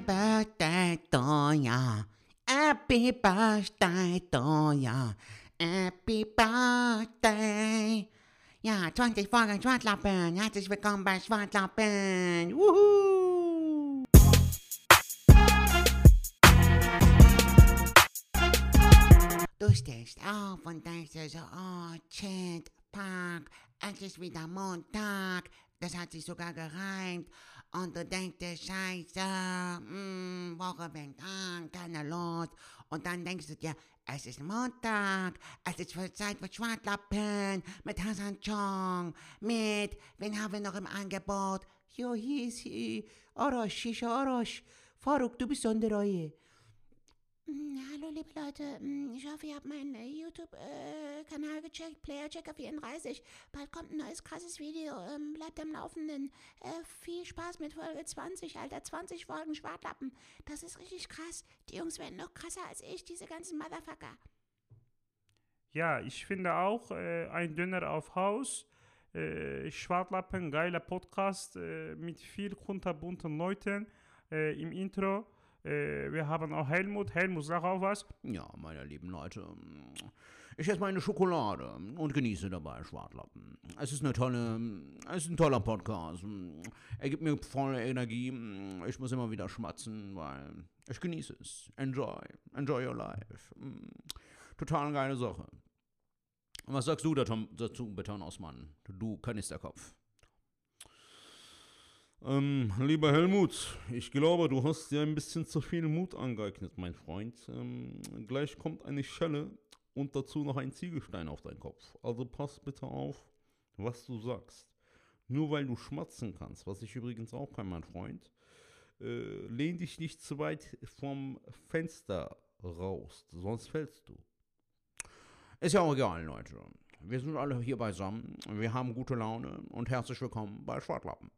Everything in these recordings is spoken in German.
birthday to ya. Happy birthday to ya. Happy birthday. Ja, 20 Folgen Schwartlappen. Herzlich willkommen bei Schwartlappen. Wuhu. Du stehst auf und denkst dir so, oh, shit, Park, es ist wieder Montag. Das hat sich sogar gereimt. Und du denkst dir, scheiße, mm, Woche fängt an, keine Lust. Und dann denkst du dir, es ist Montag, es ist für Zeit für Schwartlappen mit Hassan Chong, mit, wen haben wir noch im Angebot? Jo, hieß hi, Orosch, Shisha Orosch. Faruk, du bist an der Reihe. Mm, Hallo liebe Leute, Mm, ich hoffe ihr habt meinen äh, YouTube-Kanal gecheckt, Playerchecker 34. Bald kommt ein neues krasses Video, ähm, bleibt am Laufenden. Äh, viel Spaß mit Folge 20, Alter, 20 Folgen Schwartlappen. Das ist richtig krass. Die Jungs werden noch krasser als ich, diese ganzen Motherfucker. Ja, ich finde auch äh, ein Döner auf Haus. Äh, Schwartlappen, geiler Podcast äh, mit viel kunterbunten Leuten äh, im Intro. Äh, wir haben auch Helmut. Helmut, sag auch was. Ja, meine lieben Leute, ich esse meine Schokolade und genieße dabei Schwartlappen. Es ist eine tolle, es ist ein toller Podcast. Er gibt mir volle Energie. Ich muss immer wieder schmatzen, weil ich genieße es. Enjoy, enjoy your life. Total geile Sache. Und was sagst du dazu, dazu Beton Osman? Du Kanisterkopf. Ähm, lieber Helmut, ich glaube, du hast dir ein bisschen zu viel Mut angeeignet, mein Freund. Ähm, gleich kommt eine Schelle und dazu noch ein Ziegelstein auf deinen Kopf. Also pass bitte auf, was du sagst. Nur weil du schmatzen kannst, was ich übrigens auch kann, mein Freund, äh, lehn dich nicht zu weit vom Fenster raus, sonst fällst du. Ist ja auch egal, Leute. Wir sind alle hier beisammen, wir haben gute Laune und herzlich willkommen bei Schwartlappen.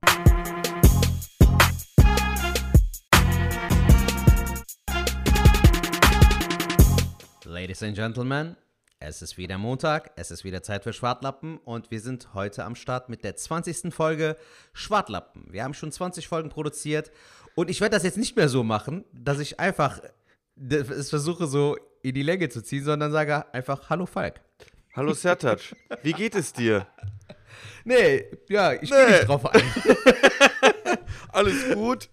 Ladies and Gentlemen, es ist wieder Montag, es ist wieder Zeit für Schwartlappen und wir sind heute am Start mit der 20. Folge Schwartlappen. Wir haben schon 20 Folgen produziert und ich werde das jetzt nicht mehr so machen, dass ich einfach es versuche so in die Länge zu ziehen, sondern sage einfach Hallo Falk. Hallo Sertac, wie geht es dir? Nee, ja, ich gehe nicht drauf ein. Alles gut?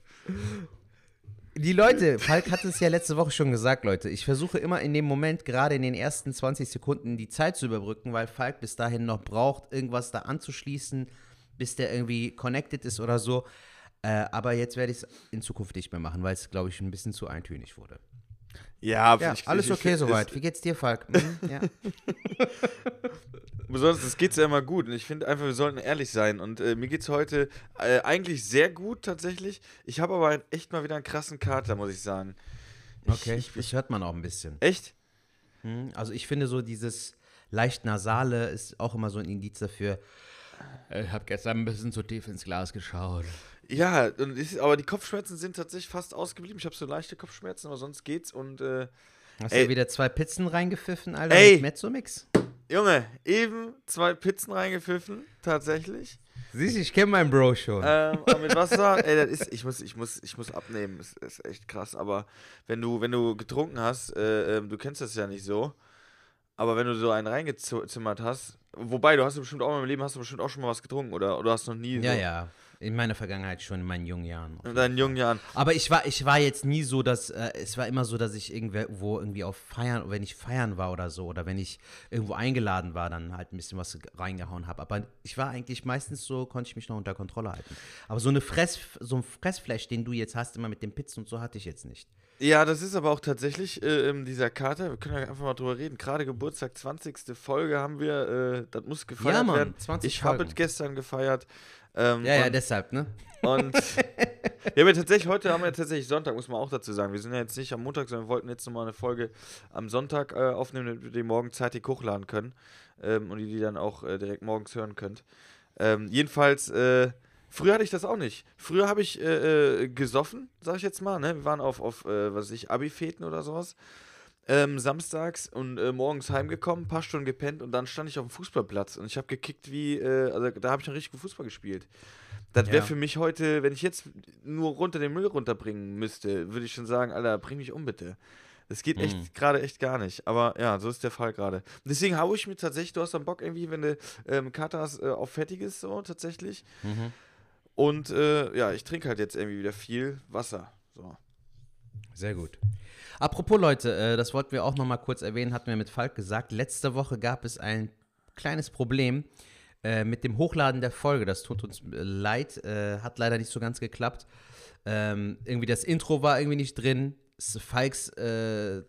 Die Leute, Falk hat es ja letzte Woche schon gesagt, Leute. Ich versuche immer in dem Moment, gerade in den ersten 20 Sekunden, die Zeit zu überbrücken, weil Falk bis dahin noch braucht, irgendwas da anzuschließen, bis der irgendwie connected ist oder so. Äh, aber jetzt werde ich es in Zukunft nicht mehr machen, weil es, glaube ich, ein bisschen zu eintönig wurde. Ja, Ja, ich, alles ich, okay ich, soweit. Wie geht's dir, Falk? Mhm, ja. Besonders, es geht ja immer gut. Und ich finde einfach, wir sollten ehrlich sein. Und äh, mir geht es heute äh, eigentlich sehr gut tatsächlich. Ich habe aber echt mal wieder einen krassen Kater, muss ich sagen. Ich, Okay, Ich, das hört man auch ein bisschen. echt? Mhm, Also ich finde so dieses leicht nasale ist auch immer so ein Indiz dafür. Ich habe gestern ein bisschen zu tief ins Glas geschaut. Ja, ist, aber die Kopfschmerzen sind tatsächlich fast ausgeblieben. Ich habe so leichte Kopfschmerzen, aber sonst geht's. Und äh, Hast Ey. du wieder zwei Pizzen reingepfiffen, Alter? Ey. Mit Mezzomix? Junge, eben zwei Pizzen reingepfiffen, tatsächlich. Siehst du, ich kenne meinen Bro schon. ähm, aber mit Wasser, ey, das ist, ich muss, ich muss, ich muss abnehmen, das ist echt krass. Aber wenn du, wenn du getrunken hast, äh, ähm, du kennst das ja nicht so, aber wenn du so einen reingezimmert hast, wobei du hast ja bestimmt auch mal im Leben hast du bestimmt auch schon mal was getrunken oder, oder hast noch nie ja, so ja. In meiner Vergangenheit schon, in meinen jungen Jahren. in deinen jungen Jahren. Aber ich war, ich war jetzt nie so, dass, äh, es war immer so, dass ich irgendwo irgendwie auf Feiern, wenn ich feiern war oder so, oder wenn ich irgendwo eingeladen war, dann halt ein bisschen was reingehauen habe. Aber ich war eigentlich meistens so, konnte ich mich noch unter Kontrolle halten. Aber so eine Fress, so ein Fressflash, den du jetzt hast, immer mit den Pizzen und so, hatte ich jetzt nicht. Ja, das ist aber auch tatsächlich äh, ähm, dieser Kater, wir können ja einfach mal drüber reden. Gerade Geburtstag, 20. Folge haben wir, äh, das muss gefeiert Ja, Mann, werden. 20 ich habe es gestern gefeiert. Ähm, Ja, ja, deshalb, ne? Und wir ja tatsächlich, heute haben wir tatsächlich Sonntag, muss man auch dazu sagen. Wir sind ja jetzt nicht am Montag, sondern wir wollten jetzt nochmal eine Folge am Sonntag äh, aufnehmen, damit wir die morgen zeitig hochladen können. Ähm, und ihr die dann auch äh, direkt morgens hören könnt. Ähm, jedenfalls, äh, früher hatte ich das auch nicht. Früher habe ich äh, äh, gesoffen, sag ich jetzt mal. Ne? Wir waren auf, auf äh, was weiß ich, Abi-Feten oder sowas. Ähm, samstags und äh, morgens heimgekommen, ein paar Stunden gepennt und dann stand ich auf dem Fußballplatz und ich habe gekickt wie, äh, also da habe ich noch richtig gut Fußball gespielt. Das wäre Ja. für mich heute, wenn ich jetzt nur runter den Müll runterbringen müsste, würde ich schon sagen, Alter, bring mich um bitte. Das geht echt Mhm. gerade echt gar nicht. Aber ja, so ist der Fall gerade. Deswegen haue ich mir tatsächlich, du hast dann Bock irgendwie, wenn du ähm, Kater hast, äh, auf Fettiges so tatsächlich. Mhm. Und äh, ja, ich trinke halt jetzt irgendwie wieder viel Wasser. So. Sehr gut. Apropos Leute, äh, das wollten wir auch noch mal kurz erwähnen, hatten wir mit Falk gesagt. Letzte Woche gab es ein kleines Problem äh, mit dem Hochladen der Folge. Das tut uns äh, leid, hat leider nicht so ganz geklappt. Ähm, irgendwie das Intro war irgendwie nicht drin. Falks äh,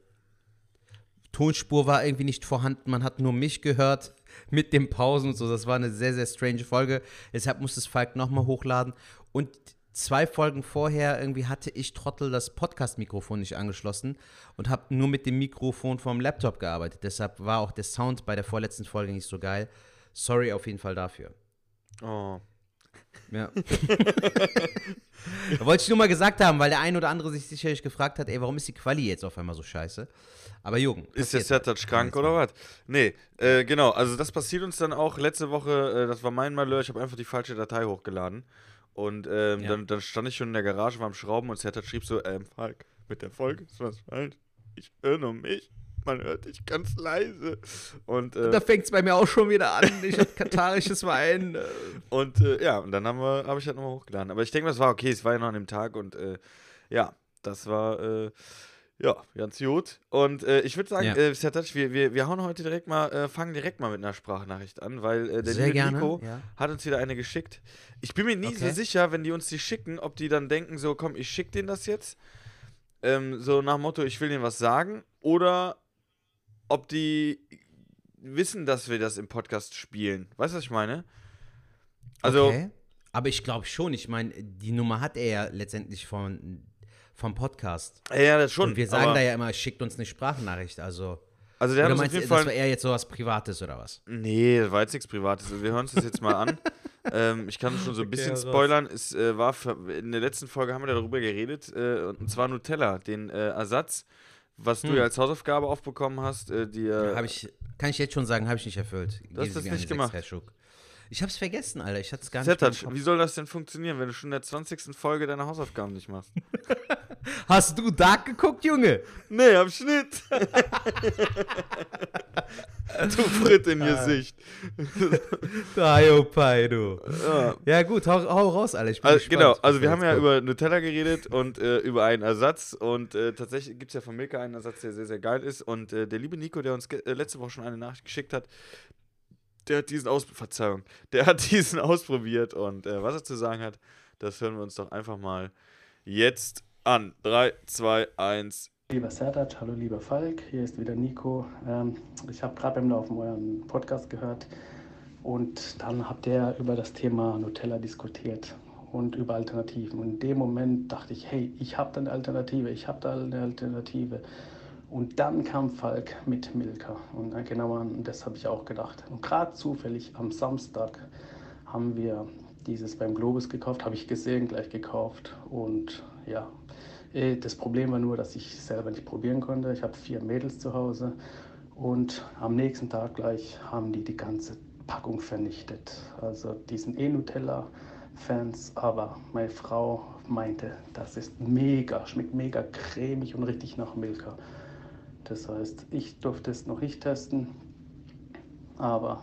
Tonspur war irgendwie nicht vorhanden. Man hat nur mich gehört mit den Pausen und so. Das war eine sehr, sehr strange Folge. Deshalb musste es Falk nochmal hochladen. Und zwei Folgen vorher irgendwie hatte ich Trottel das Podcast-Mikrofon nicht angeschlossen und habe nur mit dem Mikrofon vom Laptop gearbeitet. Deshalb war auch der Sound bei der vorletzten Folge nicht so geil. Sorry auf jeden Fall dafür. Oh. Ja. Wollte ich nur mal gesagt haben, weil der ein oder andere sich sicherlich gefragt hat, ey, warum ist die Quali jetzt auf einmal so scheiße? Aber Jugend. Ist der Sertac krank oder was? Nee, äh, genau. Also das passiert uns dann auch letzte Woche. Äh, das war mein Malheur. Ich habe einfach die falsche Datei hochgeladen. Und ähm, Ja. dann, dann stand ich schon in der Garage beim Schrauben und Sertac schrieb so, ähm, Falk, mit der Folge ist was falsch. Ich nur mich. Man hört dich ganz leise. Und, äh, Da fängt es bei mir auch schon wieder an. Ich habe katarisches Wein. äh, Und äh, ja, und dann habe ich halt nochmal hochgeladen. Aber ich denke, das war okay, es war ja noch an dem Tag und äh, ja, das war äh, ja ganz gut. Und äh, ich würde sagen, Ja. äh, Sertac, wir, wir, wir hauen heute direkt mal, äh, fangen direkt mal mit einer Sprachnachricht an, weil äh, der Sehr liebe gerne. Nico Ja. hat uns wieder eine geschickt. Ich bin mir nie so Okay. sicher, wenn die uns die schicken, ob die dann denken, so komm, ich schick denen das jetzt. Ähm, so nach dem Motto, ich will denen was sagen. Oder ob die wissen, dass wir das im Podcast spielen. Weißt du, was ich meine? Also, okay. Aber ich glaube schon. Ich meine, die Nummer hat er ja letztendlich von, vom Podcast. ja, das schon. Und wir sagen da ja immer, schickt uns eine Sprachnachricht. Also, also der hat oder auf meinst du, jeden das Fall war eher jetzt sowas Privates oder was? Nee, das war jetzt nichts Privates. Also wir hören uns das jetzt mal an. ähm, ich kann schon so ein bisschen raus. spoilern. Es äh, war für, in der letzten Folge haben wir darüber geredet, äh, und zwar Nutella, den äh, Ersatz, was du Hm. ja als Hausaufgabe aufbekommen hast. Äh, die, äh, ich, kann ich jetzt schon sagen, habe ich nicht erfüllt. Du das mir nicht gemacht. Herr Schuck. Ich hab's vergessen, Alter. Ich hatte es gar nicht Kopf. wie soll das denn funktionieren, wenn du schon in der 20. Folge deine Hausaufgaben nicht machst? Hast du Dark geguckt, Junge? nee, am Schnitt. du Fritt in Ah. Gesicht. Dayo, Pai, du. Ja. Ja, gut, hau, hau raus, Alter. Ich bin Also, gespannt, genau, also wir haben ja kommt. über Nutella geredet und äh, über einen Ersatz und äh, tatsächlich gibt es ja von Milka einen Ersatz, der sehr, sehr geil ist und äh, der liebe Nico, der uns äh, letzte Woche schon eine Nachricht geschickt hat, der hat diesen aus Verzeihung, der hat diesen ausprobiert und äh, was er zu sagen hat, das hören wir uns doch einfach mal jetzt an. 3, 2, 1. Lieber Serdac, hallo lieber Falk, hier ist wieder Nico. Ähm, ich habe gerade beim Laufen euren Podcast gehört und dann habt ihr über das Thema Nutella diskutiert und über Alternativen. Und in dem Moment dachte ich, hey, ich habe da eine Alternative, ich habe da eine Alternative. Und dann kam Falk mit Milka und äh, genau an das habe ich auch gedacht. Und gerade zufällig am Samstag haben wir dieses beim Globus gekauft, habe ich gesehen, gleich gekauft und ja, äh, das Problem war nur, dass ich selber nicht probieren konnte. Ich habe vier Mädels zu Hause und am nächsten Tag gleich haben die die ganze Packung vernichtet. Also die sind eh aber meine Frau meinte, das ist mega, schmeckt mega cremig und richtig nach Milka. Das heißt, ich durfte es noch nicht testen, aber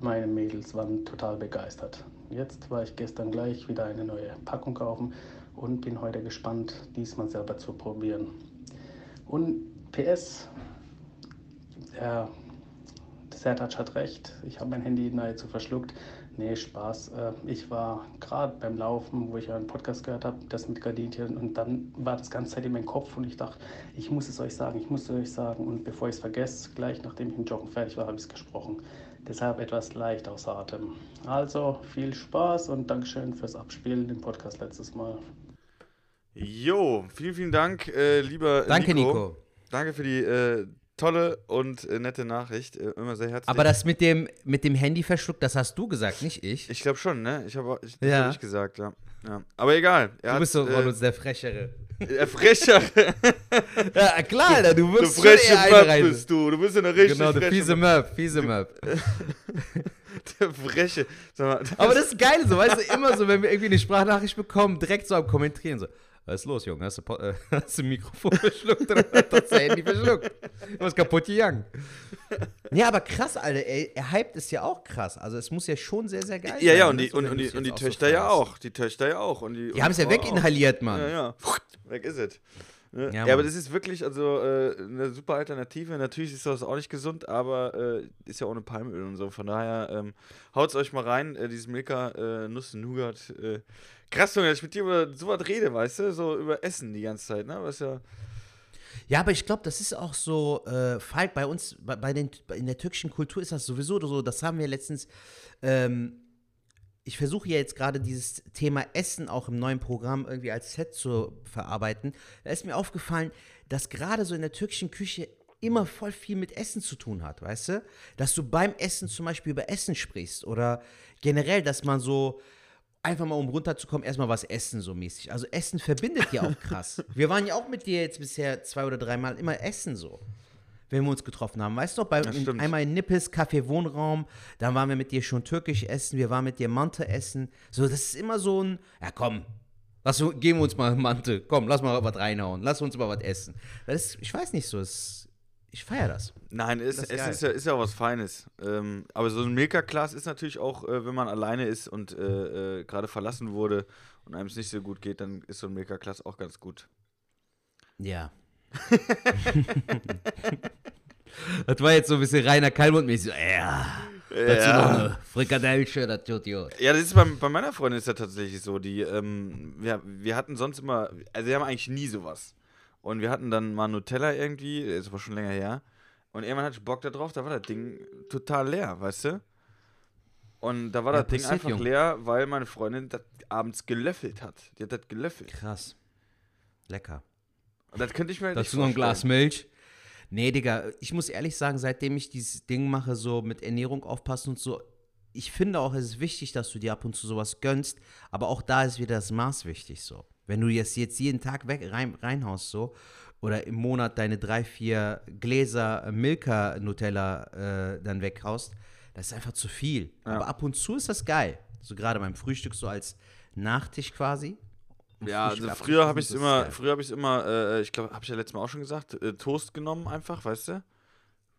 meine Mädels waren total begeistert. Jetzt war ich gestern gleich wieder eine neue Packung kaufen und bin heute gespannt, diesmal selber zu probieren. Und PS, der Sertac hat recht, ich habe mein Handy nahezu verschluckt. Nee, Spaß. Äh, Ich war gerade beim Laufen, wo ich einen Podcast gehört habe, das mit Gardinchen, und dann war das ganze Zeit in meinem Kopf und ich dachte, ich muss es euch sagen, ich muss es euch sagen. Und bevor ich es vergesse, gleich nachdem ich im Joggen fertig war, habe ich es gesprochen. Deshalb etwas leicht außer Atem. Also viel Spaß und Dankeschön fürs Abspielen im Podcast letztes Mal. Jo, vielen, vielen Dank, äh, lieber Danke, Nico. Danke für die äh, tolle und äh, nette Nachricht. Äh, immer sehr herzlich. Aber das mit dem, mit dem Handy verschluckt, das hast du gesagt, nicht ich. ich glaube schon, ne? Ich habe ich, das Ja. hab ich gesagt, ja. ja. Aber egal. Du bist so von äh, uns der Frechere. Der Frecher. Ja, klar, du Du wirkst schon freche einreisen. bist du. Du bist ja eine richtig Genau, der fiese Möb, fiese Möb. Der Freche. Mal, Aber das ist geil, so, weißt du, immer so, wenn wir irgendwie eine Sprachnachricht bekommen, direkt so am Kommentieren, so, was ist los, Junge? Hast du, äh, hast du ein Mikrofon verschluckt oder hast du das Handy verschluckt? Was kaputt gegangen? Ja, aber krass, Alter, ey, er hypt ist ja auch krass. Also es muss ja schon sehr, sehr geil ja, sein. ja, und ne, die, und, und du die, es und die jetzt so Töchter ja auch. Die Töchter ja auch. Und die, Die haben es ja und weginhaliert, Mann. Ja, ja. Weg ist es. Ne? Ja, Ja, aber das ist wirklich also äh, eine super Alternative. Natürlich ist das auch nicht gesund, aber äh, ist ja ohne Palmöl und so. Von daher ähm, haut's euch mal rein, äh, dieses Milka äh, Nuss Nougat. Äh. Krass, Junge, dass ich mit dir über sowas rede, weißt du? So über Essen die ganze Zeit, ne? Was ja. Ja, aber ich glaube, das ist auch so, äh, Falk, bei uns, bei, bei den, in der türkischen Kultur ist das sowieso so, das haben wir letztens, ähm, ich versuche ja jetzt gerade dieses Thema Essen auch im neuen Programm irgendwie als Set zu verarbeiten. Da ist mir aufgefallen, dass gerade so in der türkischen Küche immer voll viel mit Essen zu tun hat, weißt du? Dass du beim Essen zum Beispiel über Essen sprichst oder generell, dass man so einfach mal um runterzukommen, erstmal was essen so mäßig. Also Essen verbindet ja auch krass. wir waren ja auch mit dir jetzt bisher zwei oder dreimal immer essen so. Wenn wir uns getroffen haben. Weißt du noch, bei, Ja, in, einmal in Nippes, Café Wohnraum, dann waren wir mit dir schon türkisch essen, wir waren mit dir Mante essen. So, das ist immer so ein, ja komm, lass, geben wir uns mal Mante, komm, lass mal was reinhauen, lass uns mal was essen. Das ist, ich weiß nicht so, es, ich feiere das. Nein, es, Das ist es ist, ja, ist ja auch was Feines. Ähm, aber so ein Milka-Glas ist natürlich auch, äh, wenn man alleine ist und äh, äh, gerade verlassen wurde und einem es nicht so gut geht, dann ist so ein Milka-Glas auch ganz gut. Ja. das war jetzt so ein bisschen reiner Kalmund-mäßig. So, ja. Dazu noch eine Frikadellchen, das tut gut. Ja, das ist bei, bei meiner Freundin ist ja tatsächlich so. Die, ähm, wir, wir hatten sonst immer, also wir haben eigentlich nie sowas. Und wir hatten dann mal Nutella irgendwie, ist aber schon länger her. Und irgendwann hatte ich Bock da drauf, da war das Ding total leer, weißt du? Und da war Ja, das Ding einfach Junge. leer, weil meine Freundin das abends gelöffelt hat. Die hat das gelöffelt. Krass. Lecker. Und das könnte ich mir halt Dazu noch ein Glas. Milch. Nee, Digga, ich muss ehrlich sagen, seitdem ich dieses Ding mache, so mit Ernährung aufpassen und so, ich finde auch, es ist wichtig, dass du dir ab und zu sowas gönnst, aber auch da ist wieder das Maß wichtig so. Wenn du jetzt, jetzt jeden Tag weg, rein, reinhaust so oder im Monat deine drei, vier Gläser Milka Nutella äh, dann weghaust, das ist einfach zu viel. Ja. Aber ab und zu ist das geil. So gerade beim Frühstück so als Nachtisch quasi. Ja, also früher habe ich es immer, früher habe ich es immer, äh, ich glaube, habe ich ja letztes Mal auch schon gesagt, äh, Toast genommen einfach, weißt du?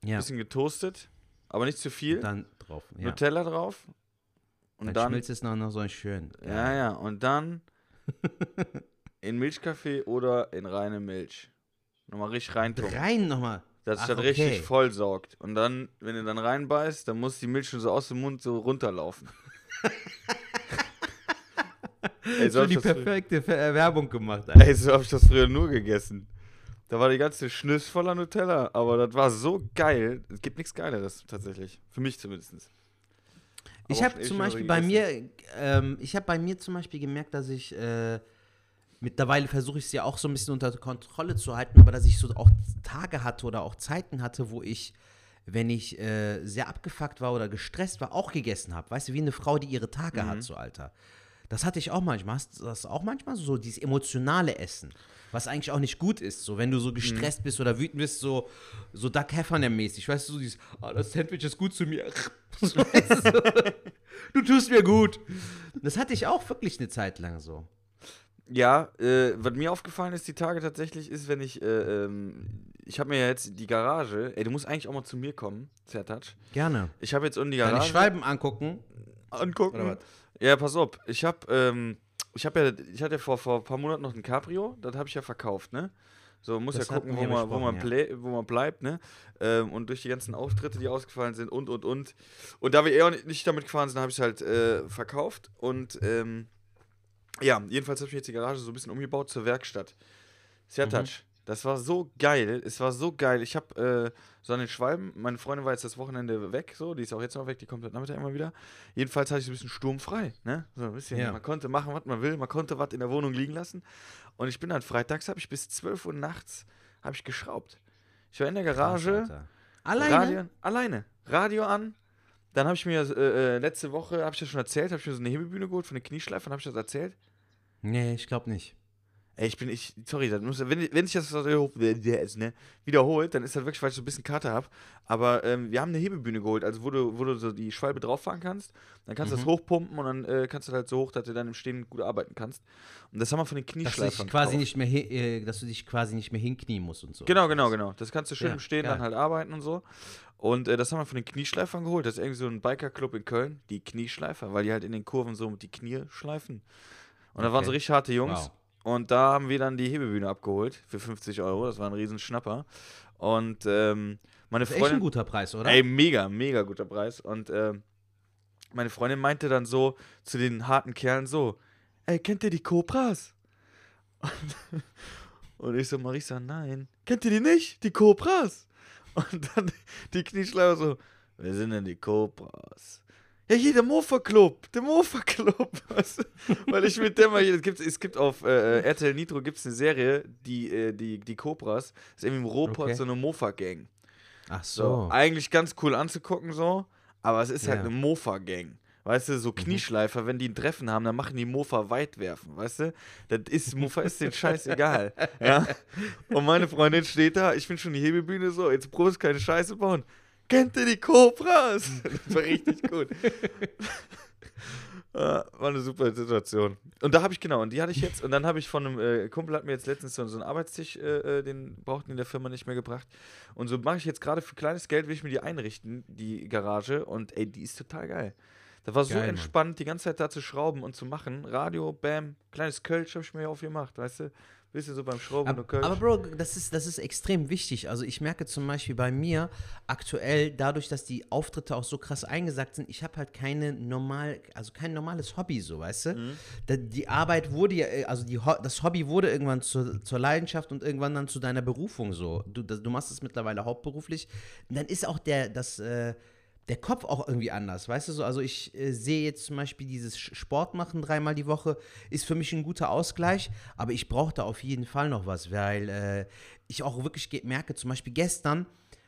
ja. Bisschen getoastet, aber nicht zu viel. dann drauf. Ja. Nutella drauf. Und dann, dann, schmilzt es noch, noch so schön. ja, ja, und dann in Milchkaffee oder in reine Milch. Nochmal richtig reintun. Rein nochmal. Dass sich das okay. richtig voll saugt. Und dann, wenn du dann reinbeißt, dann muss die Milch schon so aus dem Mund so runterlaufen. Ey, so die ich das früher- perfekte Ver- Werbung gemacht. Alter. Ey, so habe ich das früher nur gegessen. Da war die ganze Schnüss voller Nutella, aber das war so geil. Es gibt nichts Geileres tatsächlich. Für mich zumindest. Ich Aber auch habe zum Beispiel bei mir, ähm, ich habe bei mir zum Beispiel gemerkt, dass ich äh, mittlerweile versuche ich es ja auch so ein bisschen unter Kontrolle zu halten, aber dass ich so auch Tage hatte oder auch Zeiten hatte, wo ich, wenn ich äh, sehr abgefuckt war oder gestresst war, auch gegessen habe. Weißt du, wie eine Frau, die ihre Tage Mhm. hat, so Alter. Das hatte ich auch manchmal. Hast du das auch manchmal so, dieses emotionale Essen, was eigentlich auch nicht gut ist. So, wenn du so Mhm. gestresst bist oder wütend bist, so, so Duck Heffernan-mäßig. Weißt du, so dieses, ah, das Sandwich ist gut zu mir. Weißt du, du tust mir gut. Das hatte ich auch wirklich eine Zeit lang so. Ja, äh, was mir aufgefallen ist die Tage tatsächlich, ist, wenn ich, äh, ähm, ich habe mir ja jetzt die Garage, ey, du musst eigentlich auch mal zu mir kommen, Zertatsch. Gerne. Ich habe jetzt unten die Garage Schwalben angucken. Angucken. Ja, pass auf, ich habe, ähm, ich habe ja, ich hatte ja vor, vor ein paar Monaten noch ein Cabrio, das habe ich ja verkauft, ne? So, muss Das ja gucken, wo man, wo, man play, wo man bleibt, ne? Ähm, und durch die ganzen Auftritte, die ausgefallen sind und, und, und. Und da wir eher nicht damit gefahren sind, habe ich es halt äh, verkauft. Und ähm, ja, jedenfalls habe ich jetzt die Garage so ein bisschen umgebaut zur Werkstatt. Sehr Mhm. Das war so geil. Es war so geil. Ich habe äh, so an den Schwalben, meine Freundin war jetzt das Wochenende weg, so, die ist auch jetzt noch weg, die kommt heute Nachmittag immer wieder. Jedenfalls hatte ich so ein bisschen sturmfrei, ne? So ein bisschen, Ja. man konnte machen, was man will, man konnte was in der Wohnung liegen lassen. Und ich bin dann freitags, habe ich bis 12 Uhr nachts, habe ich geschraubt. Ich war in der Garage, Alter. Alleine? Radio, alleine, Radio an. Dann habe ich mir äh, äh, letzte Woche, habe ich das schon erzählt, habe ich mir so eine Hebebühne geholt von den Knieschleifern, habe ich das erzählt? Nee, ich glaube nicht. Ey, ich bin, ich, sorry, das muss, wenn, wenn ich das ne, wiederholt, dann ist das wirklich, weil ich so ein bisschen Kater habe. Aber ähm, wir haben eine Hebebühne geholt, also wo du, wo du so die Schwalbe drauffahren kannst. Dann kannst du Mhm. das hochpumpen und dann äh, kannst du halt so hoch, dass du dann im Stehen gut arbeiten kannst. Und das haben wir von den Dass du dich Knieschleifern quasi gekauft. nicht mehr, äh, dass du dich quasi nicht mehr hinknien musst und so. Genau, genau, genau. Das kannst du schön Ja, im Stehen geil. dann halt arbeiten und so. Und äh, das haben wir von den Knieschleifern geholt. Das ist irgendwie so ein Bikerclub in Köln, die Knieschleifer, weil die halt in den Kurven so die Knie schleifen. Und da waren Okay. so richtig harte Jungs. Wow. Und da haben wir dann die Hebebühne abgeholt für 50 Euro. Das war ein riesen Schnapper. Und ähm, meine Das ist echt ein Freundin. guter Preis, oder? Ey, mega, mega guter Preis. Und ähm, meine Freundin meinte dann so zu den harten Kerlen so: Ey, kennt ihr die Cobras? Und, und ich so, Marisa, nein. Kennt ihr die nicht? Die Cobras? Und dann die Knieschleifer so: Wer sind denn die Cobras? Ja, hier, der Mofa-Club, der Mofa-Club. Weil ich mit dem mal hier, es gibt, es gibt auf äh, RTL Nitro gibt's eine Serie, die, äh, die, die Cobras, das ist irgendwie im Ruhrpott Okay. so eine Mofa-Gang. Ach So, so. eigentlich ganz cool anzugucken so, aber es ist halt Ja. eine Mofa-Gang. Weißt du, so Mhm. Knieschleifer, wenn die ein Treffen haben, dann machen die Mofa weit werfen, weißt du? Das ist, Mofa ist den Scheiß egal. Ja? Und meine Freundin steht da, ich bin schon die Hebebühne so, jetzt bloß keine Scheiße bauen. Kennt ihr die Cobras? Das war richtig gut. Ja, War eine super Situation. Und da habe ich, genau, und die hatte ich jetzt, und dann habe ich von einem äh, Kumpel, hat mir jetzt letztens so, so einen Arbeitstisch, äh, äh, den brauchten die in der Firma nicht mehr gebracht. Und so mache ich jetzt gerade für kleines Geld, will ich mir die einrichten, die Garage, und ey, die ist total geil. Das war so Geil, Mann. entspannt, die ganze Zeit da zu schrauben und zu machen. Radio, Bam, kleines Kölsch habe ich mir hier aufgemacht, weißt du? Bisschen so beim Schrauben Aber, und Kölsch. aber Bro, das ist, das ist extrem wichtig. Also ich merke zum Beispiel bei mir aktuell, dadurch, dass die Auftritte auch so krass eingesackt sind, ich habe halt keine normal, also kein normales Hobby, so, weißt du? Da, die Arbeit wurde ja, äh, also die, das Hobby wurde irgendwann zur, zur Leidenschaft und irgendwann dann zu deiner Berufung so. Du, das, du machst es mittlerweile hauptberuflich. Dann ist auch der, das, äh, der Kopf auch irgendwie anders, weißt du so? Also ich äh, sehe jetzt zum Beispiel dieses Sport machen dreimal die Woche, ist für mich ein guter Ausgleich, aber ich brauche da auf jeden Fall noch was, weil äh, ich auch wirklich merke, zum Beispiel gestern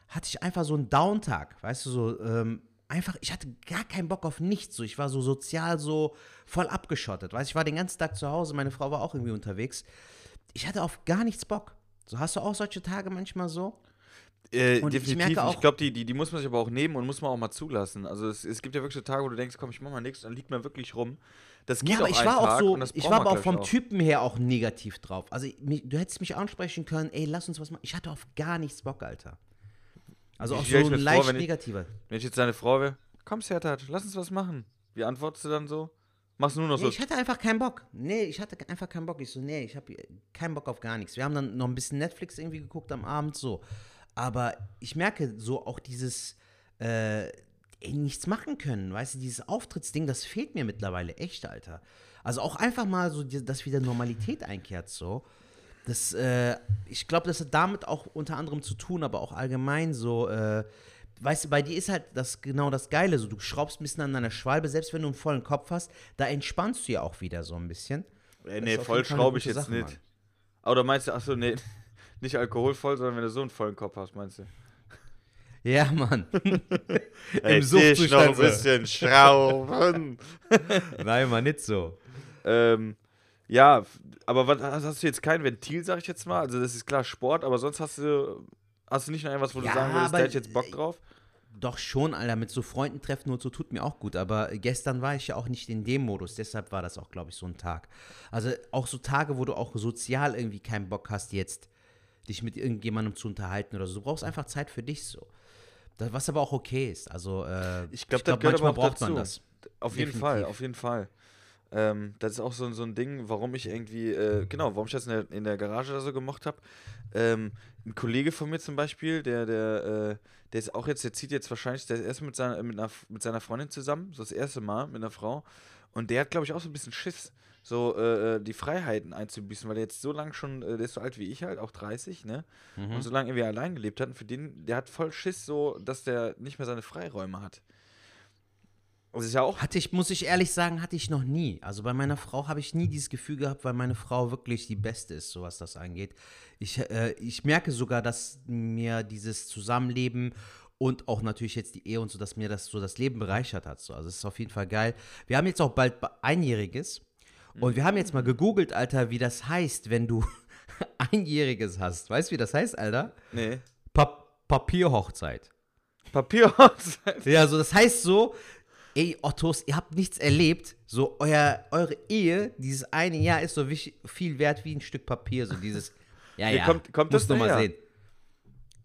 hatte ich einfach so einen Downtag, weißt du, so ähm, einfach, ich hatte gar keinen Bock auf nichts, so ich war so sozial so voll abgeschottet, weißt du, ich war den ganzen Tag zu Hause, meine Frau war auch irgendwie unterwegs, ich hatte auf gar nichts Bock. So hast du auch solche Tage manchmal so? Äh, Und ich definitiv. Ich, auch- glaube, die, die, die muss man sich aber auch nehmen und muss man auch mal zulassen. Also es, es gibt ja wirklich so Tage, wo du denkst, komm, ich mach mal nichts, dann liegt man wirklich rum. Das geht Ja, aber auch ich war auch Tag so, und das ich war aber auch vom ich, Typen her auch negativ drauf. Also du hättest mich ansprechen können, ey, lass uns was machen. Ich hatte auf gar nichts Bock, Alter. Also Wie auch so ich ein mir vor, leicht wenn ich- negativer. Wenn ich jetzt deine Frau wäre, komm, Sertat, lass uns was machen. Wie antwortest du dann so? Machst du nur noch Nee, so. ich hatte einfach keinen Bock. Nee, ich hatte einfach keinen Bock. Ich so, nee, ich habe keinen Bock auf gar nichts. Wir haben dann noch ein bisschen Netflix irgendwie geguckt am Abend so. Aber ich merke so auch dieses äh, nichts machen können, weißt du, dieses Auftrittsding, das fehlt mir mittlerweile echt, Alter. Also auch einfach mal so, dass wieder Normalität einkehrt so. Das, äh, ich glaube, das hat damit auch unter anderem zu tun, aber auch allgemein so, äh, weißt du, bei dir ist halt das genau das Geile, so du schraubst ein bisschen an deiner Schwalbe, selbst wenn du einen vollen Kopf hast, da entspannst du ja auch wieder so ein bisschen. Das nee, voll schraube ich jetzt Sache, nicht. Mann. Oder meinst du, achso, nee, nicht alkoholvoll, sondern wenn du so einen vollen Kopf hast, meinst du? Ja, Mann. Ey, Suchtzustand dich noch ein bisschen schrauben. Nein, mal nicht so. ähm, ja, aber was, hast du jetzt kein Ventil, sag ich jetzt mal? Also das ist klar Sport, aber sonst hast du, hast du nicht noch irgendwas, wo Ja, du sagen würdest, da hätte ich jetzt Bock drauf? Doch schon, Alter, mit so Freunden treffen und so tut mir auch gut. Aber gestern war ich ja auch nicht in dem Modus, deshalb war das auch, glaube ich, so ein Tag. Also auch so Tage, wo du auch sozial irgendwie keinen Bock hast, jetzt dich mit irgendjemandem zu unterhalten oder so. Du brauchst einfach Zeit für dich so. Das, was aber auch okay ist. Also äh, Ich glaube, gehört manchmal braucht man dazu. das. Auf jeden Definitiv. Fall, auf jeden Fall. Ähm, das ist auch so, so ein Ding, warum ich irgendwie, äh, genau, warum ich das in der, in der Garage da so gemocht habe. Ähm, ein Kollege von mir zum Beispiel, der, der, äh, der ist auch jetzt, der zieht jetzt wahrscheinlich, der ist erst mit seiner, mit, einer, mit seiner Freundin zusammen, so das erste Mal mit einer Frau. Und der hat, glaube ich, auch so ein bisschen Schiss, so äh, äh, die Freiheiten einzubüßen, weil der jetzt so lange schon, äh, der ist so alt wie ich halt, auch 30, ne? Mhm. Und so lange irgendwie allein gelebt hat. Und für den, der hat voll Schiss, so, dass der nicht mehr seine Freiräume hat. Das ist ja auch Hatte ich, muss ich ehrlich sagen, hatte ich noch nie. Also bei meiner Frau habe ich nie dieses Gefühl gehabt, weil meine Frau wirklich die Beste ist, so was das angeht. Ich, äh, ich merke sogar, dass mir dieses Zusammenleben und auch natürlich jetzt die Ehe und so, dass mir das so das Leben bereichert hat. So. Also es ist auf jeden Fall geil. Wir haben jetzt auch bald Einjähriges. Und wir haben jetzt mal gegoogelt, Alter, wie das heißt, wenn du Einjähriges hast. Weißt du, wie das heißt, Alter? Nee. Pa Papierhochzeit. Papierhochzeit. Ja, so das heißt so, ey Ottos, ihr habt nichts erlebt. So euer, eure Ehe, dieses eine Jahr ist so viel wert wie ein Stück Papier. So dieses, ja, ja, kommt- kommt muss das noch mal sehen.